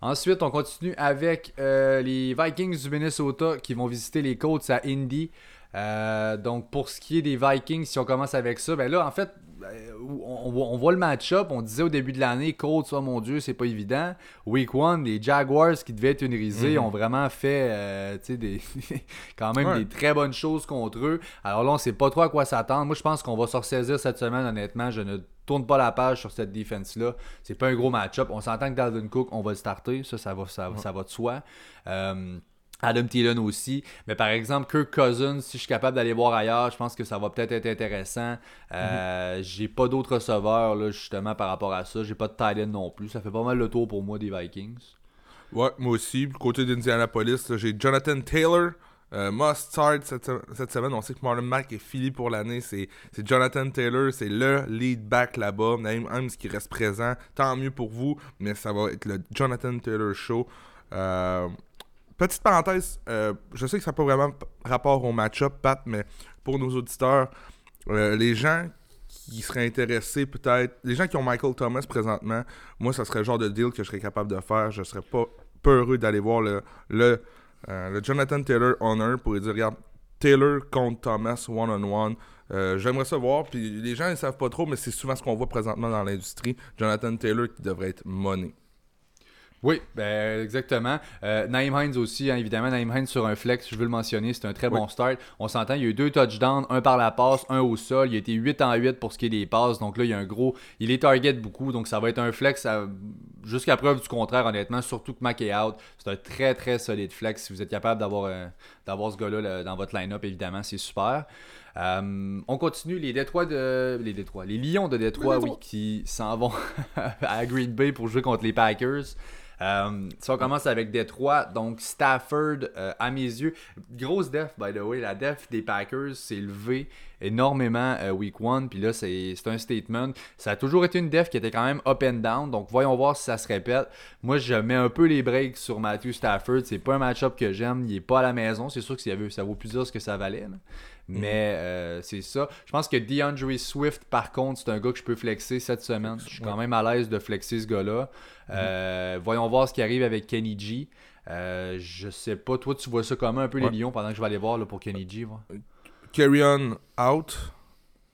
Ensuite, on continue avec euh, les Vikings du Minnesota qui vont visiter les Colts à Indy. Euh, donc, pour ce qui est des Vikings, si on commence avec ça, ben là, en fait, euh, on, voit le match-up. On disait au début de l'année, Colts, oh mon Dieu, c'est pas évident. Week 1, les Jaguars qui devaient être unisés mhm. ont vraiment fait euh, des, quand même des très bonnes choses contre eux. Alors là, on sait pas trop à quoi s'attendre. Moi, je pense qu'on va se ressaisir cette semaine, honnêtement. Je ne tourne pas la page sur cette défense-là. C'est pas un gros match-up. On s'entend que Dalvin Cook, on va le starter. Ça, ça va, ça, va de soi. Euh, Adam Thielen aussi. Mais par exemple, Kirk Cousins, si je suis capable d'aller voir ailleurs, je pense que ça va peut-être être intéressant. Euh, mhm. J'ai pas d'autres receveurs, là, justement, par rapport à ça. J'ai pas de Thielen non plus. Ça fait pas mal le tour pour moi des Vikings. Ouais, moi aussi. Du côté d'Indianapolis, j'ai Jonathan Taylor. Euh, must start cette, semaine. On sait que Marlon Mack est fini pour l'année. C'est Jonathan Taylor, c'est le lead back là-bas. Naïm Himes qui reste présent. Tant mieux pour vous, mais ça va être le Jonathan Taylor show. Euh, Petite parenthèse, euh, je sais que ça n'a pas vraiment rapport au match-up, Pat, mais pour nos auditeurs, euh, les gens qui seraient intéressés peut-être, les gens qui ont Michael Thomas présentement, moi, ça serait le genre de deal que je serais capable de faire. Je serais pas peureux d'aller voir le, le, euh, Jonathan Taylor Honor pour dire, regarde, Taylor contre Thomas one-on-one. J'aimerais ça voir, puis les gens ne savent pas trop, mais c'est souvent ce qu'on voit présentement dans l'industrie. Jonathan Taylor qui devrait être money. Oui, ben, exactement. Euh, Naïm Hines aussi, hein, évidemment. Naïm Hines sur un flex, je veux le mentionner, c'est un très bon start. On s'entend, il y a eu deux touchdowns, un par la passe, un au sol. Il a été 8 en 8 pour ce qui est des passes. Donc là, il y a un gros. Il est target beaucoup, donc ça va être un flex jusqu'à preuve du contraire, honnêtement. Surtout que Mac est out. C'est un très très solide flex. Si vous êtes capable d'avoir euh, d'avoir ce gars-là dans votre line-up, évidemment, c'est super. Euh, on continue les Détroits de. Les Détroits. Les Lions de Détroit, oui, qui s'en vont à Green Bay pour jouer contre les Packers. Euh, si on commence avec Détroit, donc Stafford, euh, à mes yeux, grosse def, by the way, la def des Packers s'est levée énormément euh, week one, puis là, c'est un statement. Ça a toujours été une def qui était quand même up and down, donc voyons voir si ça se répète. Moi, je mets un peu les breaks sur Matthew Stafford. C'est pas un match-up que j'aime, il est pas à la maison. C'est sûr que ça vaut plus dire ce que ça valait. Mais c'est ça. Je pense que DeAndre Swift, par contre, c'est un gars que je peux flexer cette semaine. Je suis quand même à l'aise de flexer ce gars-là. Euh, voyons voir ce qui arrive avec Kenny G. Euh, je sais pas, toi tu vois ça comment un peu les Lions pendant que je vais aller voir là, pour Kenny G. Carry on out.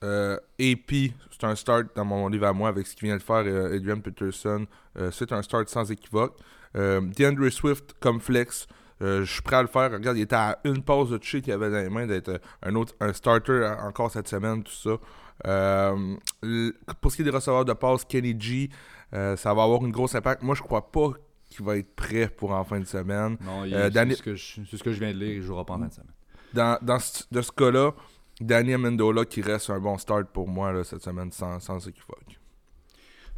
Euh, AP, c'est un start dans mon livre à moi avec ce qu'il vient de faire Adrian Peterson. c'est un start sans équivoque. DeAndre Swift comme flex. Je suis prêt à le faire. Regarde, il était à une pause de toucher qu'il avait dans les mains d'être un autre un starter encore cette semaine, tout ça. pour ce qui est des receveurs de passe, Kenny G, euh, ça va avoir une grosse impact. Moi, je crois pas qu'il va être prêt pour en fin de semaine. Non, euh, c'est, ce que je, ce que je viens de lire, il jouera pas en fin de semaine. Dans, dans ce, de ce cas-là, Daniel Mendola qui reste un bon start pour moi là, cette semaine sans, sans équivoque.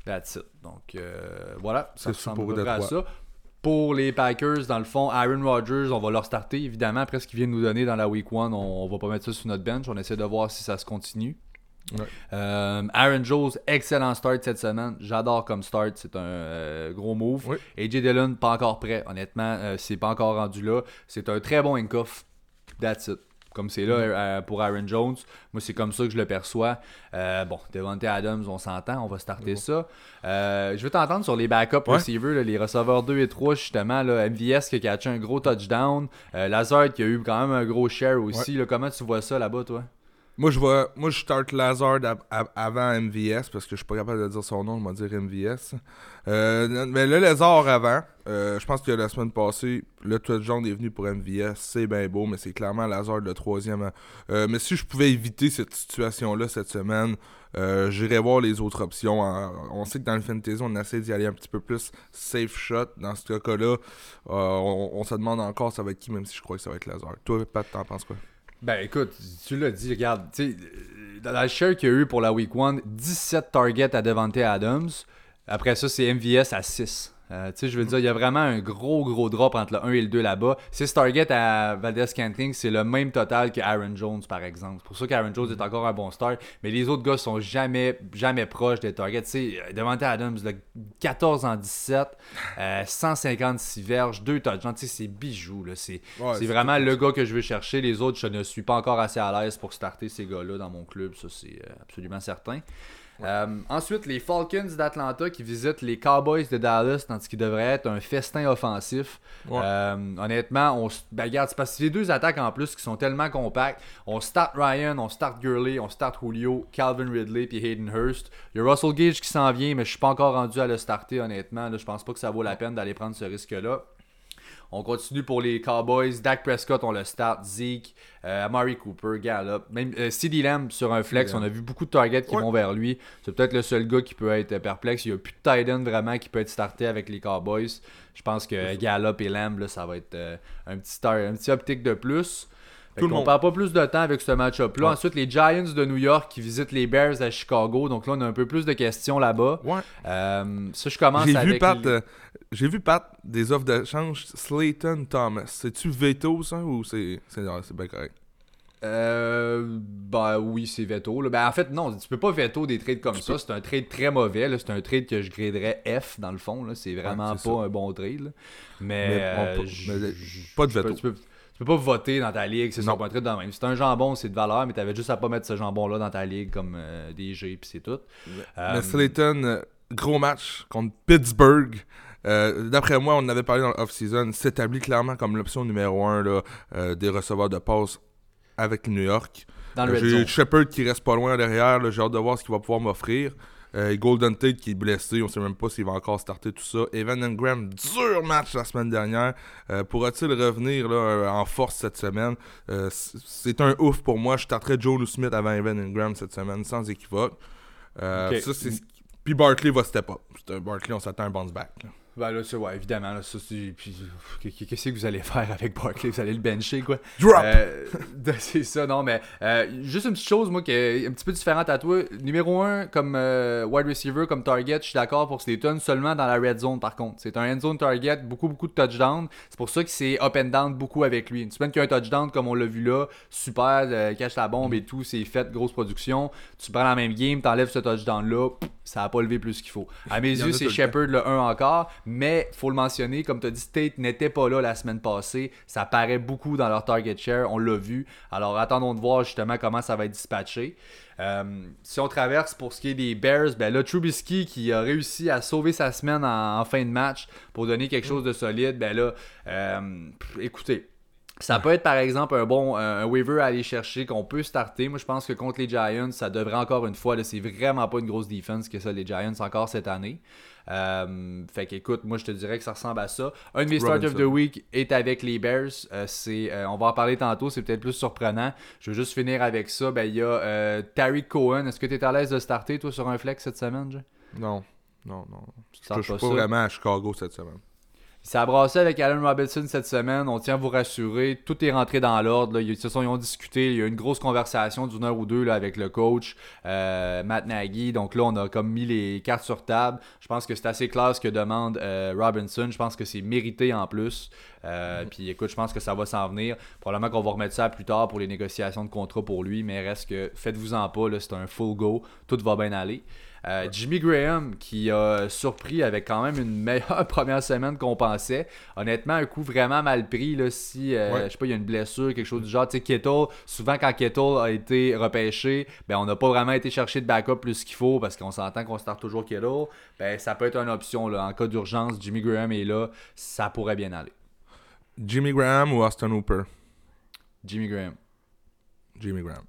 That's it. Donc euh, voilà, ça ressemble à ça. Pour les Packers, dans le fond, Aaron Rodgers, on va leur starter évidemment. Après ce qu'ils viennent nous donner dans la week 1, on, on va pas mettre ça sur notre bench. On essaie de voir si ça se continue. Euh, Aaron Jones, excellent start cette semaine. J'adore comme start, c'est un euh, gros move. AJ Dillon, pas encore prêt, honnêtement, euh, c'est pas encore rendu là. C'est un très bon incuff. That's it. Comme c'est là pour Aaron Jones. Moi, c'est comme ça que je le perçois. bon, Devontae Adams, on s'entend, on va starter ça. je veux t'entendre sur les backup receivers, les receveurs 2 et 3, justement. Là, MVS qui a catché un gros touchdown. Lazard qui a eu quand même un gros share aussi. comment tu vois ça là-bas, toi? Moi, je vois, moi, je start Lazard av- av- avant MVS parce que je suis pas capable de dire son nom, je vais dire MVS. Euh, mais le Lazard avant, euh, je pense que la semaine passée, le touchdown est venu pour MVS, c'est bien beau, mais c'est clairement Lazard le troisième. Euh, mais si je pouvais éviter cette situation-là cette semaine, j'irais voir les autres options. On sait que dans le fantasy, on essaie d'y aller un petit peu plus safe shot. Dans ce cas-là, on, on se demande encore ça va être qui, même si je crois que ça va être Lazard. Toi, Pat, t'en penses quoi? Ben écoute, tu l'as dit, regarde, tu sais, euh, dans la share qu'il y a eu pour la week 1, 17 targets à Devante Adams. Après ça, c'est MVS à 6. Euh, tu sais, je veux dire, il y a vraiment un gros, gros drop entre le 1 et le 2 là-bas. 6 targets à Valdez Scantling, c'est le même total que Aaron Jones, par exemple. C'est pour ça qu'Aaron Jones est encore un bon start. Mais les autres gars sont jamais, jamais proches des targets. Tu sais, Devante Adams, là, 14 en 17, euh, 156 verges, 2 touchdowns. Tu sais, c'est bijou. Ouais, c'est vraiment le gars que je veux chercher. Les autres, je ne suis pas encore assez à l'aise pour starter ces gars-là dans mon club. Ça, c'est euh, absolument certain. Euh, ensuite, les Falcons d'Atlanta qui visitent les Cowboys de Dallas dans ce qui devrait être un festin offensif. Ouais. Euh, honnêtement, on ben, regarde, c'est parce que les deux attaques en plus qui sont tellement compactes. On start Ryan, on start Gurley, on start Julio, Calvin Ridley puis Hayden Hurst. Il y a Russell Gage qui s'en vient, mais je suis pas encore rendu à le starter honnêtement. Je pense pas que ça vaut la peine d'aller prendre ce risque-là. On continue pour les Cowboys. Dak Prescott, on le start. Zeke, euh, Amari Cooper, Gallup. Même euh, CeeDee Lamb sur un flex. CD On a vu beaucoup de targets qui Ouais. vont vers lui. C'est peut-être le seul gars qui peut être perplexe. Il n'y a plus de tight end vraiment qui peut être starté avec les Cowboys. Je pense que Gallup et Lamb, là, ça va être euh, un petit star, un petit optique de plus. Tout le qu'on monde. perd pas plus de temps avec ce match-up-là. Ouais. Ensuite, les Giants de New York qui visitent les Bears à Chicago. Donc là, on a un peu plus de questions là-bas. Ouais. Euh, ça, je commence J'ai avec... vu, Pat, les- euh, j'ai vu Pat des offres d'échange Slayton Thomas. C'est-tu veto ça ou c'est c'est ah, c'est bien correct? Euh, bah oui, c'est veto. là. Ben, en fait, non, tu peux pas veto des trades comme ça. C'est un trade très mauvais. là. C'est un trade que je graderais F dans le fond. là. C'est vraiment Ouais, pas ça. un bon trade. là. Mais, Mais euh, pas- mais de tu peux- veto. Tu peux, tu peux pas voter dans ta ligue, c'est ça, trade de même. C'est un jambon, c'est de valeur, mais t'avais juste à pas mettre ce jambon-là dans ta ligue comme euh, DG, puis c'est tout. Euh, Mais Slayton, euh, gros match contre Pittsburgh. Euh, D'après moi, on en avait parlé dans l'off-season, s'établit clairement comme l'option numéro 1 des receveurs de passe avec New York. dans le Euh, red J'ai. Shepard qui reste pas loin derrière. là, J'ai hâte de voir ce qu'il va pouvoir m'offrir. Euh, Golden Tate qui est blessé. On sait même pas s'il va encore starter tout ça. Evan Engram, dur match la semaine dernière. Euh, Pourra-t-il revenir là, euh, en force cette semaine? Euh, C'est un ouf pour moi. Je starterais Joe Smith avant Evan Engram cette semaine, sans équivoque. Ok. ça, c'est ce qui- Puis Barkley va step up. Barkley, on s'attend à un bounce back. là. Ben là, c'est ouais, évidemment. Là, ça, c'est- puis, qu'est-ce que vous allez faire avec Barkley Vous allez le bencher, quoi? Drop! Euh, c'est ça, non, mais euh, juste une petite chose, moi, qui est un petit peu différente à toi. Numéro 1, comme euh, wide receiver, comme target, je suis d'accord pour Slayton, seulement dans la red zone, par contre. C'est un end zone target, beaucoup, beaucoup de touchdowns. C'est pour ça que c'est up and down beaucoup avec lui. Une semaine qu'il y a un touchdown, comme on l'a vu là, super, euh, cache la bombe et tout, c'est fait, grosse production. Tu prends la même game, t'enlèves ce touchdown-là, ça a pas levé plus qu'il faut. À mes yeux, c'est Shepard le 1 encore, mais faut le mentionner, comme tu as dit, Tate n'était pas là la semaine passée. Ça paraît beaucoup dans leur target share, on l'a vu. Alors attendons de voir justement comment ça va être dispatché. Euh, si on traverse pour ce qui est des Bears, ben là, Trubisky qui a réussi à sauver sa semaine en, en fin de match pour donner quelque chose de solide, ben là, euh, écoutez, ça peut être par exemple un bon un waiver à aller chercher qu'on peut starter. Moi je pense que contre les Giants, ça devrait encore une fois, c'est vraiment pas une grosse défense que ça les Giants encore cette année. Euh, fait qu'écoute, moi je te dirais que ça ressemble à ça. Un de mes start of the week est avec les Bears. Euh, c'est, euh, on va en parler tantôt, c'est peut-être plus surprenant. Je veux juste finir avec ça. Ben il y a euh, Tariq Cohen. Est-ce que tu es à l'aise de starter toi sur un flex cette semaine? Non, non, non. Je suis pas pas vraiment à Chicago cette semaine. Il s'est abrassé avec Allen Robinson cette semaine. On tient à vous rassurer. Tout est rentré dans l'ordre. Ils se sont ils ont discuté. Il y a eu une grosse conversation d'une heure ou deux là, avec le coach, euh, Matt Nagy. Donc là, on a comme mis les cartes sur table. Je pense que c'est assez clair ce que demande euh, Robinson. Je pense que c'est mérité en plus. Euh, Puis écoute, je pense que ça va s'en venir. Probablement qu'on va remettre ça plus tard pour les négociations de contrat pour lui. Mais reste que faites-vous-en pas. là, C'est un full go. Tout va bien aller. Euh, Jimmy Graham qui a surpris avec quand même une meilleure première semaine qu'on pensait. Honnêtement, un coup vraiment mal pris là, si euh, Ouais. je sais pas, il y a une blessure, quelque chose du genre. Tu sais, Kittle, souvent quand Kittle a été repêché, ben on n'a pas vraiment été chercher de backup plus qu'il faut parce qu'on s'entend qu'on start toujours Kittle. Ben ça peut être une option là. En cas d'urgence, Jimmy Graham est là, ça pourrait bien aller. Jimmy Graham ou Austin Hooper? Jimmy Graham. Jimmy Graham.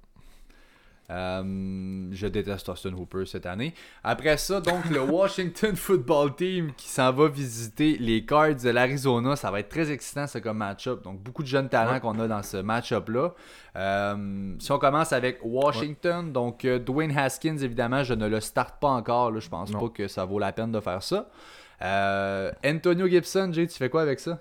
Euh, je déteste Austin Hooper cette année. Après ça, donc, le Washington Football Team qui s'en va visiter les Cards de l'Arizona. Ça va être très excitant, ça, comme match-up. Donc, beaucoup de jeunes talents qu'on a dans ce match-up-là. Euh, si on commence avec Washington, donc euh, Dwayne Haskins, évidemment, je ne le starte pas encore. Là, je pense pas que ça vaut la peine de faire ça. Antonio Gibson, Jay, tu fais quoi avec ça?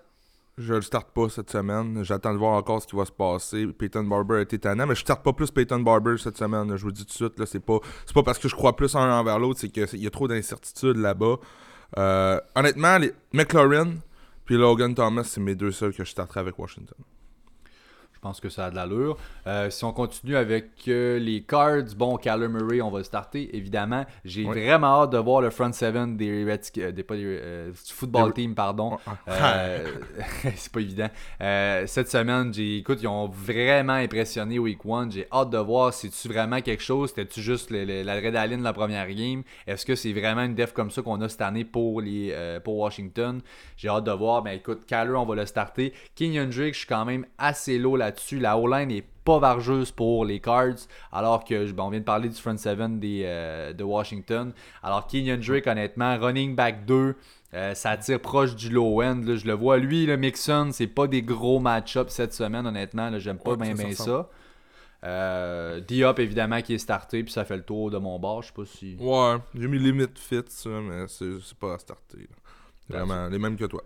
Je le starte pas cette semaine. J'attends de voir encore ce qui va se passer. Peyton Barber est étonnant, mais je starte pas plus Peyton Barber cette semaine. Je vous dis tout de suite, c'est pas, pas parce que je crois plus un envers l'autre, c'est qu'il y a trop d'incertitudes là-bas. Euh, honnêtement, les McLaurin puis Logan Thomas, c'est mes deux seuls que je starterai avec Washington. Je pense que ça a de l'allure. Euh, si on continue avec euh, les cards, bon, Kyler Murray, on va le starter, évidemment. J'ai vraiment hâte de voir le front seven des, Redskins, des, pas des football team, pardon. Euh, c'est pas évident. cette semaine, j'ai, écoute, ils ont vraiment impressionné Week 1. J'ai hâte de voir si tu vraiment quelque chose? C'était-tu juste l'adrénaline de la première game? Est-ce que c'est vraiment une def comme ça qu'on a cette année pour, les, pour Washington? J'ai hâte de voir. Mais écoute, Kyler, on va le starter. Kenyon Drake, je suis quand même assez low là dessus La O-line n'est pas vargeuse pour les Cards, alors que on vient de parler du front 7 euh, de Washington. Alors Kenyon Drake, honnêtement, running back 2, euh, ça tire proche du low end. je le vois, lui, le Mixon, c'est pas des gros match-ups cette semaine, honnêtement. J'aime pas bien ça. Euh, Diop, évidemment, qui est starté, puis ça fait le tour de mon bar. Je sais pas si. Ouais, j'ai mis limite fit, ça, mais c'est pas à starter. Vraiment, les mêmes que toi.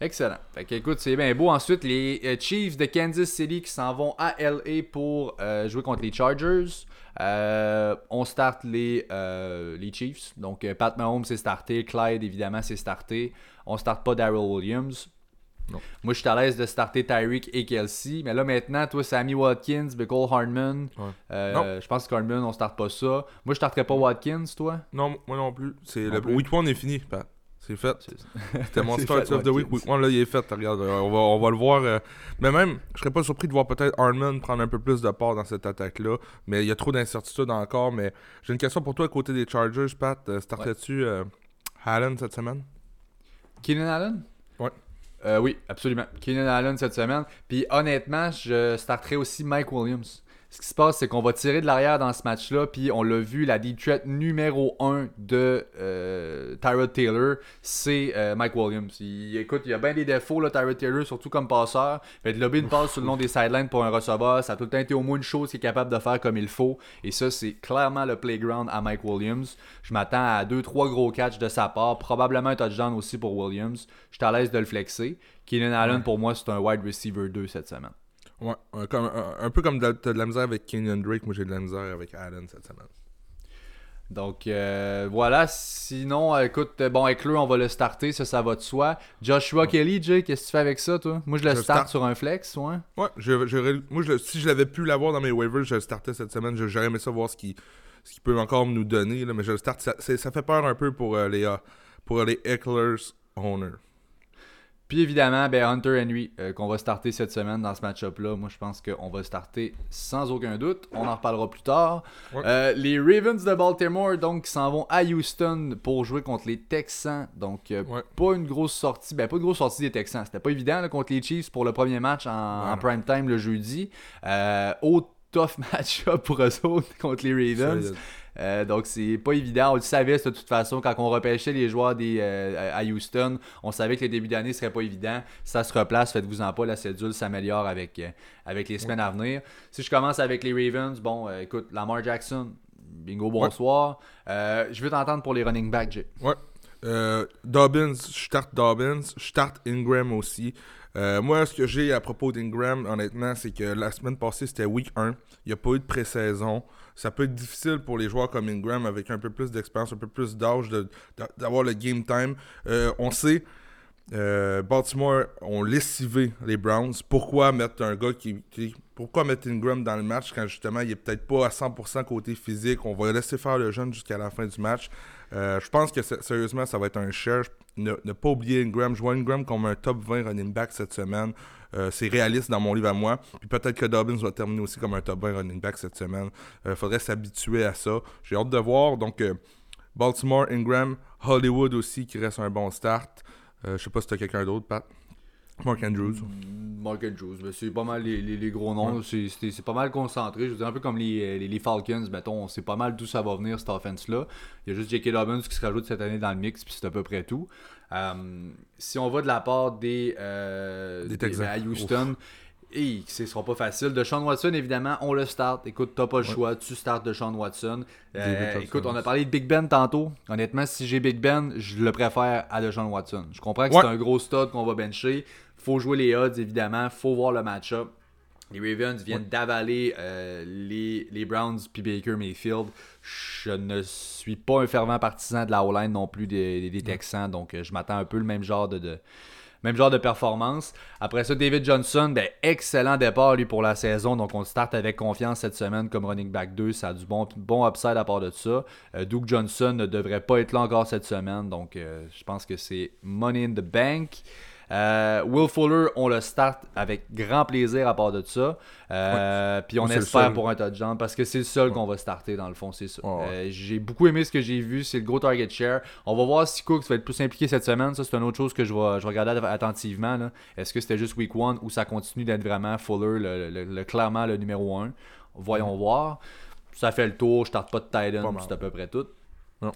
Excellent. Fait que, écoute, c'est bien beau. Ensuite, les euh, Chiefs de Kansas City qui s'en vont à LA pour euh, jouer contre les Chargers. Euh, on start les, les Chiefs. Donc, Pat Mahomes s'est starté. Clyde, évidemment, s'est starté. On start pas Daryl Williams. Non. Moi, je suis à l'aise de starter Tyreek et Kelsey. Mais là, maintenant, toi, Sammy Watkins, Michael Hardman. je pense que Hardman, on starte pas ça. Moi, je starterais pas Watkins, toi? Non, moi non plus. C'est le week one est fini, Pat. C'est fait. C'était mon start of the week. Week là, il est fait. Regarde, euh, on va, on va le voir. Euh, mais même, je serais pas surpris de voir peut-être Armand prendre un peu plus de part dans cette attaque-là. Mais il y a trop d'incertitudes encore. Mais j'ai une question pour toi à côté des Chargers, Pat. Euh, startais-tu Allen cette semaine? Keenan Allen? Ouais. oui, absolument. Keenan Allen cette semaine. Puis honnêtement, je starterai aussi Mike Williams ce qui se passe, c'est qu'on va tirer de l'arrière dans ce match-là, puis on l'a vu, la deep threat numéro 1 de euh, Tyrod Taylor, c'est euh, Mike Williams. Il, écoute, il y a bien des défauts, là, Tyrod Taylor, surtout comme passeur. Fait de lober une passe sur le long des sidelines pour un receveur, ça a tout le temps été au moins une chose qu'il est capable de faire comme il faut. Et ça, c'est clairement le playground à Mike Williams. Je m'attends à 2-3 gros catchs de sa part, probablement un touchdown aussi pour Williams. Je suis à l'aise de le flexer. Keenan Allen, pour moi, c'est un wide receiver 2 cette semaine. Ouais, un, comme, un, peu comme tu as de la misère avec Kenyon Drake, moi j'ai de la misère avec Allen cette semaine. Donc euh, voilà, sinon, euh, écoute, bon, avec lui, on va le starter, ça, ça va de soi. Joshua Kelly, Jay, qu'est-ce que tu fais avec ça, toi? Moi, je le starte sur un flex, ouais. Ouais, je, moi, si je l'avais pu l'avoir dans mes waivers, je le startais cette semaine. J'aurais aimé ça voir ce qu'il ce peut encore nous donner, là, mais je le starte. Ça, ça fait peur un peu pour euh, les, pour les Eckler's owners. Puis évidemment, ben Hunter Henry, euh, qu'on va starter cette semaine dans ce match-up-là. Moi, je pense qu'on va starter sans aucun doute. On en reparlera plus tard. Euh, les Ravens de Baltimore, donc, s'en vont à Houston pour jouer contre les Texans. Donc, euh, pas une grosse sortie. Ben, pas une grosse sortie des Texans. C'était pas évident contre les Chiefs pour le premier match en, prime time le jeudi. au tough match-up pour eux autres contre les Ravens. Euh, donc, c'est pas évident. On le savait, de toute façon, quand on repêchait les joueurs des, euh, à Houston, on savait que les débuts d'année serait pas évident. Ça se replace, faites-vous en pas, la cédule s'améliore avec, euh, avec les semaines à venir. Si je commence avec les Ravens, bon, écoute, Lamar Jackson, bingo, bonsoir. je veux t'entendre pour les running backs, Jay. Ouais. Dobbins, je starte Dobbins, je starte Ingram aussi. moi, ce que j'ai à propos d'Ingram, honnêtement, c'est que la semaine passée, c'était week 1. Il n'y a pas eu de pré-saison ça peut être difficile pour les joueurs comme Ingram avec un peu plus d'expérience, un peu plus d'âge, d'avoir le game time. Euh, on sait, euh, Baltimore ont lessivé les Browns. Pourquoi mettre un gars qui, Pourquoi mettre Ingram dans le match quand justement il est peut-être pas à 100% côté physique? On va laisser faire le jeune jusqu'à la fin du match. Euh, je pense que sérieusement, ça va être un cher. Ne, ne, pas oublier Ingram. Je vois Ingram comme un top 20 running back cette semaine. Euh, c'est réaliste dans mon livre à moi. Puis peut-être que Dobbins va terminer aussi comme un top 20 running back cette semaine. Il euh, faudrait s'habituer à ça. J'ai hâte de voir. Donc, euh, Baltimore, Ingram, Hollywood aussi qui reste un bon start. je sais pas si tu as quelqu'un d'autre, Pat. Mark Andrews. Mm, Mark Andrews, mais c'est pas mal les, les- les gros noms. C'est- C'est c'est pas mal concentré. Je veux dire, un peu comme les, les, les Falcons, mettons. C'est pas mal d'où ça va venir, cette offense-là. Il y a juste J.K. Dobbins qui se rajoute cette année dans le mix, puis c'est à peu près tout. Euh, si on va de la part des, euh, Des des- Texans. à Houston, et ce sera pas facile. De Sean Watson, évidemment, on le start. Écoute, t'as pas le choix, tu startes de Sean Watson. Euh, écoute, on a parlé de Big Ben tantôt. Honnêtement, si j'ai Big Ben, je le préfère à Deshaun Watson. Je comprends que Ouais. c'est un gros stud qu'on va bencher. Faut jouer les odds, évidemment. Faut voir le match-up. Les Ravens viennent d'avaler euh, les, les Browns puis Baker Mayfield. Je ne suis pas un fervent partisan de la O-line non plus des, des- des Texans, donc euh, je m'attends un peu le même genre de, de- même genre de performance. Après ça, David Johnson, ben, excellent départ lui pour la saison, donc on start avec confiance cette semaine comme running back 2. Ça a du bon, bon upside à part de ça. Euh, Duke Johnson ne devrait pas être là encore cette semaine, donc euh, je pense que c'est money in the bank. Euh, Will Fuller, on le start avec grand plaisir à part de ça. Euh, Puis on espère pour un touchdown parce que c'est le seul qu'on va starter dans le fond, c'est ça. Euh, j'ai beaucoup aimé ce que j'ai vu, c'est le gros target share. On va voir si Cooks va être plus impliqué cette semaine. Ça, c'est une autre chose que je vais, je vais regarder attentivement. Est-ce que c'était juste week 1 ou ça continue d'être vraiment Fuller, le, le- le- clairement le numéro 1 Voyons voir. Ça fait le tour, je starte pas de Titan, c'est à peu près tout. Non.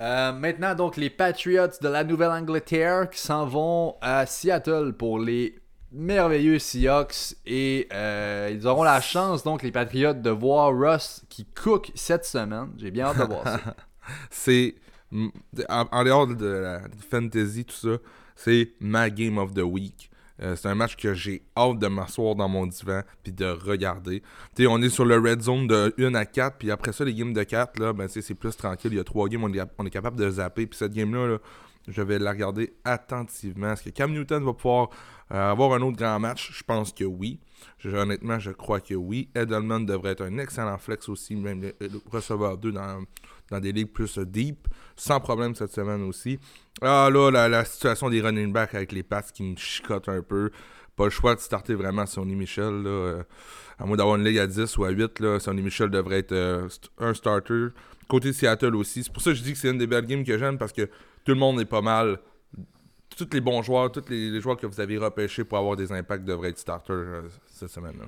Euh, maintenant, donc, les Patriots de la Nouvelle-Angleterre qui s'en vont à Seattle pour les merveilleux Seahawks. Et euh, ils auront la chance, donc, les Patriots, de voir Russ qui cook cette semaine. J'ai bien hâte de voir ça. C'est. En, en dehors de la fantasy, tout ça, c'est ma game of the week. Euh, c'est un match que j'ai hâte de m'asseoir dans mon divan puis de regarder. On est sur le red zone de 1 à 4, puis après ça, les games de 4, là, ben, c'est plus tranquille. Il y a 3 games, on est, on est capable de zapper. Puis cette game-là, là, je vais la regarder attentivement. Est-ce que Cam Newton va pouvoir euh, avoir un autre grand match? Je pense que oui. Honnêtement, je crois que oui. Edelman devrait être un excellent flex aussi, même le, le receveur 2 dans, dans des ligues plus deep, sans problème cette semaine aussi. Ah là, la, situation des running backs avec les Pats qui me chicote un peu. Pas le choix de starter vraiment Sonny Michel. Euh, à moins d'avoir une ligue à 10 ou à 8, là, Sonny Michel devrait être euh, un starter. Côté Seattle aussi. C'est pour ça que je dis que c'est une des belles games que j'aime parce que tout le monde est pas mal. Tous les bons joueurs, tous les, les joueurs que vous avez repêchés pour avoir des impacts devraient être starters euh, cette semaine-là.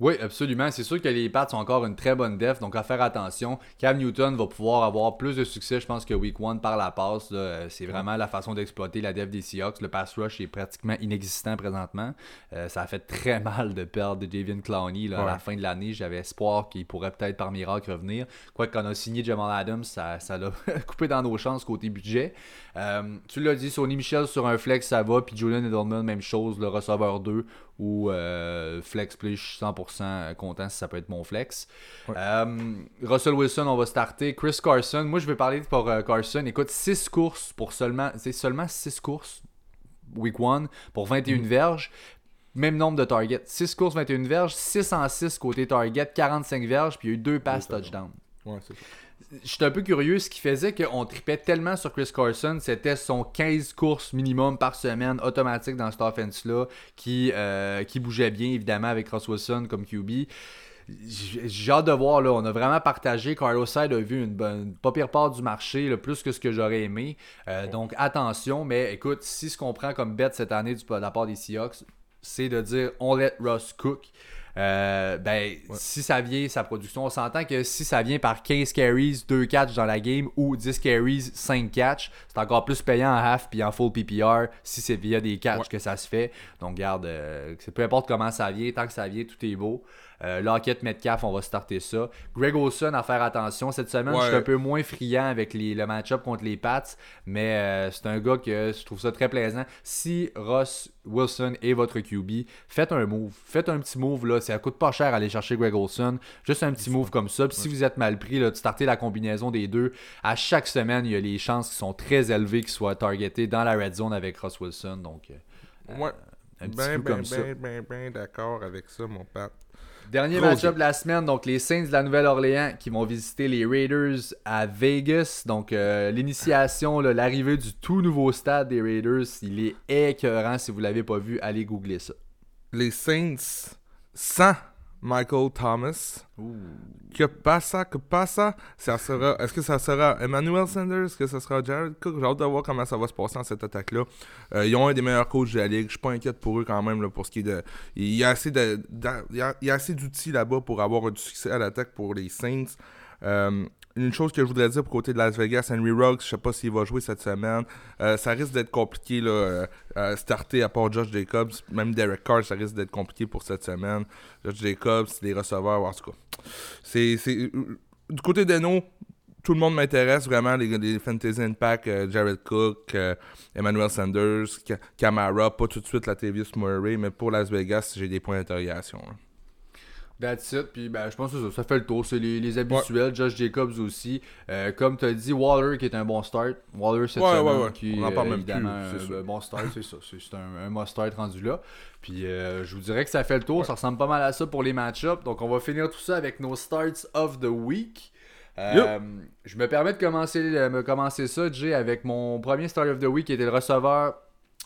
Oui, absolument. C'est sûr que les Pats sont encore une très bonne def, donc à faire attention. Cam Newton va pouvoir avoir plus de succès, je pense, que Week 1 par la passe. Euh, C'est vraiment la façon d'exploiter la def des Seahawks. Le pass rush est pratiquement inexistant présentement. Euh, ça a fait très mal de perdre Davian Clowney là, à la fin de l'année. J'avais espoir qu'il pourrait peut-être par miracle revenir. Quoique quand on a signé Jamal Adams, ça ça l'a coupé dans nos chances côté budget. Euh, tu l'as dit, Sony Michel sur un flex, ça va. Puis Julian Edelman, même chose, le receveur 2 ou euh, flex play, je suis 100% content si ça peut être mon flex. Ouais. Euh, Russell Wilson, on va starter. Chris Carson, moi je vais parler pour euh, Carson. Écoute, 6 courses pour seulement, c'est seulement 6 courses week 1 pour 21 verges. Même nombre de targets. 6 courses, 21 verges, 6 en 6 côté target, 45 verges, puis il y a eu 2 passes touchdown Ouais, c'est ça. J'étais un peu curieux. Ce qui faisait qu'on tripait tellement sur Chris Carson, c'était son 15 courses minimum par semaine automatique dans cette offense-là, qui, euh, qui bougeait bien, évidemment, avec Ross Wilson comme QB. J'ai hâte de voir, là, on a vraiment partagé. Carlos Hyde a vu une, bonne, pas pire part du marché, là, plus que ce que j'aurais aimé. Euh, donc attention, mais écoute, si ce qu'on prend comme bet cette année du, de la part des Seahawks, c'est de dire on let Russ cook. Euh, ben, si ça vient, sa production, on s'entend que si ça vient par 15 carries, 2 catch dans la game ou 10 carries, 5 catch, c'est encore plus payant en half puis en full PPR si c'est via des catch Ouais. que ça se fait. Donc, garde, euh, c'est peu importe comment ça vient, tant que ça vient, tout est beau. Euh, Lockett, Metcalf, on va starter ça. Greg Olson, à faire attention. Cette semaine, je suis un peu moins friand avec les, le match-up contre les Pats, mais euh, c'est un gars que je trouve ça très plaisant. Si Ross Wilson est votre QB, faites un move. Faites un petit move, là. Ça coûte pas cher aller chercher Greg Olson. Juste un petit move comme ça. Puis si vous êtes mal pris, là, de starter la combinaison des deux, à chaque semaine, il y a les chances qui sont très élevées qu'il soit targeté dans la red zone avec Ross Wilson. Donc, euh, Ouais. un petit Ben, coup ben, comme ça. ben, ben, ben, d'accord avec ça, mon Pat. Dernier match-up de la semaine, donc les Saints de la Nouvelle-Orléans qui vont visiter les Raiders à Vegas. Donc euh, l'initiation, l'arrivée du tout nouveau stade des Raiders, il est écœurant. Si vous l'avez pas vu, allez googler ça. Les Saints, sans Michael Thomas. Que passa, que passa? Ça sera, est-ce que ça sera Emmanuel Sanders? Est-ce que ça sera Jared Cook? J'ai hâte de voir comment ça va se passer dans cette attaque-là. Euh, ils ont un des meilleurs coachs de la ligue. Je suis pas inquiète pour eux quand même là, pour ce qui est de. Il y a assez de, il y a, il y a assez d'outils là-bas pour avoir du succès à l'attaque pour les Saints. Euh, une chose que je voudrais dire pour côté de Las Vegas, Henry Ruggs, je sais pas s'il va jouer cette semaine. Euh, ça risque d'être compliqué là, euh, starter à part Josh Jacobs. Même Derek Carr, ça risque d'être compliqué pour cette semaine. Josh Jacobs, les receveurs, en tout cas. C'est, c'est, du côté de nous, tout le monde m'intéresse vraiment, les, Fantasy Impact, euh, Jared Cook, Emmanuel Sanders, Camara, pas tout de suite la Tavius Murray, mais pour Las Vegas, j'ai des points d'interrogation. That's it. Puis ben, je pense que ça, ça fait le tour. C'est les, les, habituels. Josh Jacobs aussi. Euh, comme tu as dit, Waller qui est un bon start. Waller cette ouais, semaine. Ouais, ouais. Qui, On en parle même plus. un, un bon start, c'est ça. C'est un, un must start rendu là. Puis euh, je vous dirais que ça fait le tour. Ça ressemble pas mal à ça pour les match-ups. Donc on va finir tout ça avec nos starts of the week. Euh, je me permets de commencer, me commencer ça, Jay, avec mon premier start of the week qui était le receveur.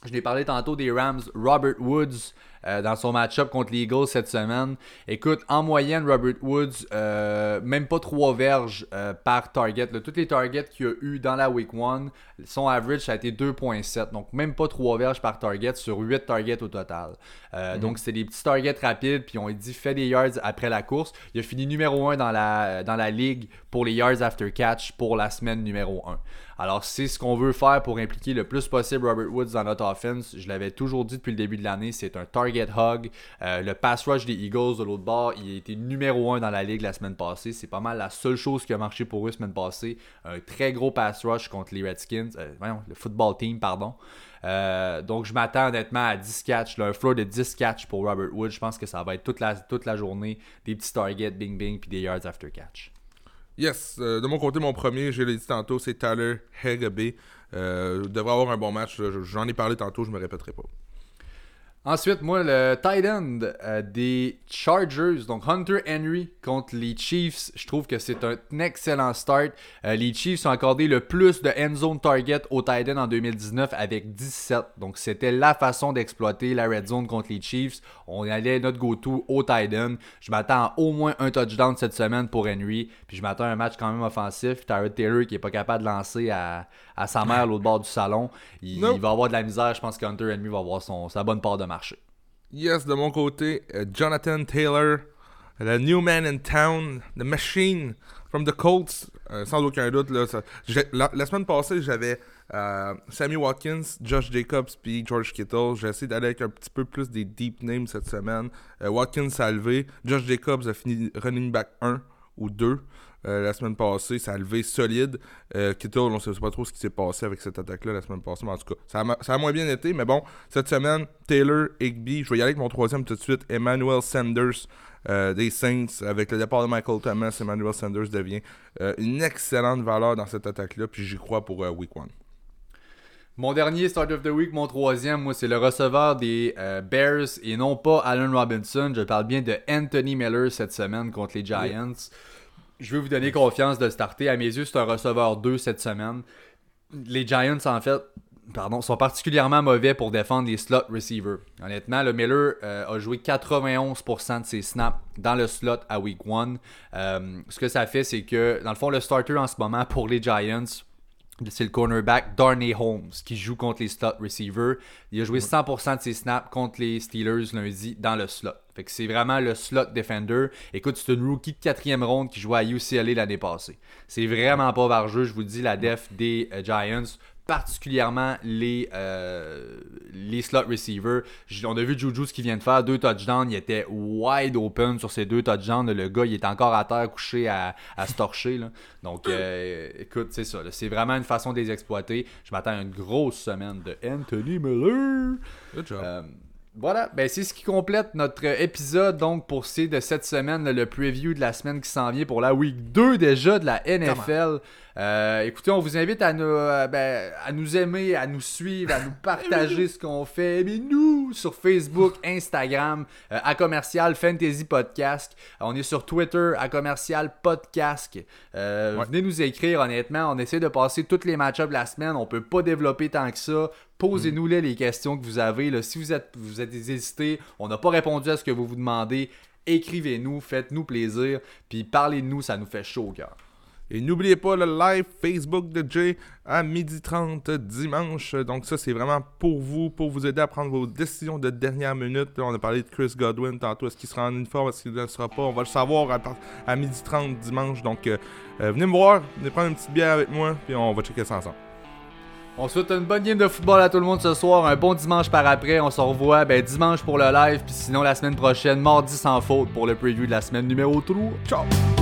Je l'ai parlé tantôt des Rams, Robert Woods. Euh, dans son match-up contre les Eagles cette semaine. Écoute, en moyenne, Robert Woods, euh, même pas 3 verges euh, par target. Là, toutes les targets qu'il a eu dans la week 1, son average, ça a été 2.7. Donc, même pas 3 verges par target sur 8 targets au total. Mm-hmm. Donc, c'est des petits targets rapides. Puis, on a dit fait des yards après la course. Il a fini numéro 1 dans la, dans la ligue pour les yards after catch pour la semaine numéro 1. Alors, c'est ce qu'on veut faire pour impliquer le plus possible Robert Woods dans notre offense. Je l'avais toujours dit depuis le début de l'année, c'est un target Euh, le pass rush des Eagles de l'autre bord, il a été numéro 1 dans la ligue la semaine passée. C'est pas mal la seule chose qui a marché pour eux la semaine passée. Un très gros pass rush contre les Redskins, euh, voyons, le football team, pardon. Euh, donc, je m'attends honnêtement à 10 catch, là, un floor de 10 catch pour Robert Woods. Je pense que ça va être toute la, toute la journée des petits targets, bing bing, puis des yards after catch. Yes, de mon côté, mon premier, je l'ai dit tantôt, c'est Tyler Hagabee. Euh, devrait avoir un bon match. J'en ai parlé tantôt, je me répéterai pas. Ensuite, moi, le tight end euh, des Chargers, donc Hunter Henry contre les Chiefs, je trouve que c'est un excellent start. Euh, les Chiefs ont accordé le plus de end zone target au tight end en 2019 avec 17. Donc, c'était la façon d'exploiter la red zone contre les Chiefs. On allait notre go-to au tight end. Je m'attends à au moins un touchdown cette semaine pour Henry. Puis, je m'attends à un match quand même offensif. Tyrod Taylor qui est pas capable de lancer à, à sa mère l'autre bord du salon. Il, il, va avoir de la misère. Je pense que Hunter Henry va avoir son, sa bonne part de marché. Yes, de mon côté, uh, Jonathan Taylor, le new man in town, the machine from the Colts, euh, sans aucun doute. Là, ça, la, la, semaine passée, j'avais euh, Sammy Watkins, Josh Jacobs puis George Kittle. J'ai essayé d'aller avec un petit peu plus des deep names cette semaine. Euh, Watkins a levé, Josh Jacobs a fini running back 1 ou 2. Euh, la semaine passée. Ça a levé solide. Euh, Kittle, on ne sait pas trop ce qui s'est passé avec cette attaque-là la semaine passée, mais en tout cas, ça a, ça a, moins bien été. Mais bon, cette semaine, Taylor, Higby, je vais y aller avec mon troisième tout de suite, Emmanuel Sanders. Euh, des Saints, avec le départ de Michael Thomas, Emmanuel Sanders devient euh, une excellente valeur dans cette attaque-là, puis j'y crois pour Week 1. Mon dernier Start of the Week, mon troisième, moi, c'est le receveur des euh, Bears et non pas Allen Robinson. Je parle bien de Anthony Miller cette semaine contre les Giants. Oui. Je veux vous donner confiance de starter. À mes yeux, c'est un receveur 2 cette semaine. Les Giants, en fait, pardon, sont particulièrement mauvais pour défendre les slot receivers. Honnêtement, le Miller euh, a joué 91% de ses snaps dans le slot à week 1. Euh, ce que ça fait, c'est que, dans le fond, le starter en ce moment pour les Giants, c'est le cornerback Darnay Holmes qui joue contre les slot receivers. Il a joué 100% de ses snaps contre les Steelers lundi dans le slot. Fait que c'est vraiment le slot defender. Écoute, c'est une rookie de quatrième ronde qui jouait à UCLA l'année passée. C'est vraiment pas vargeux, je vous dis, la def des euh, Giants particulièrement les, euh, les slot receivers. On a vu Juju ce qu'il vient de faire, deux touchdowns, il était wide open sur ces deux touchdowns. Le gars, il est encore à terre couché à, à se torcher. Là. Donc, euh, écoute, c'est ça. C'est vraiment une façon de les exploiter. Je m'attends à une grosse semaine de Anthony Miller. Good job. Euh, voilà, ben c'est ce qui complète notre épisode donc pour ces de cette semaine, le preview de la semaine qui s'en vient pour la week 2 déjà de la NFL. Euh, écoutez, on vous invite à nous, euh, ben, à nous aimer, à nous suivre, à nous partager ce qu'on fait. Aimez-nous sur Facebook, Instagram, euh, à commercial Fantasy Podcast. on est sur Twitter, à commercial Podcast. Ouais. Venez nous écrire, honnêtement. On essaie de passer toutes les match-ups de la semaine. On peut pas développer tant que ça. Posez-nous les, les questions que vous avez. Là. Si vous êtes, vous êtes hésité, on n'a pas répondu à ce que vous vous demandez écrivez-nous, faites-nous plaisir, puis parlez de nous, ça nous fait chaud au cœur. Et n'oubliez pas le live Facebook de Jay à 12h30 dimanche. Donc ça, c'est vraiment pour vous, pour vous aider à prendre vos décisions de dernière minute. on a parlé de Chris Godwin tantôt. Est-ce qu'il sera en uniforme, est-ce qu'il ne sera pas? On va le savoir à, à 12h30 dimanche. Donc euh, euh, venez me voir, venez prendre une petite bière avec moi, puis on va checker ça ensemble. On souhaite une bonne game de football à tout le monde ce soir, un bon dimanche par après. On se revoit ben, dimanche pour le live, puis sinon la semaine prochaine, mardi sans faute pour le preview de la semaine numéro 3. Ciao!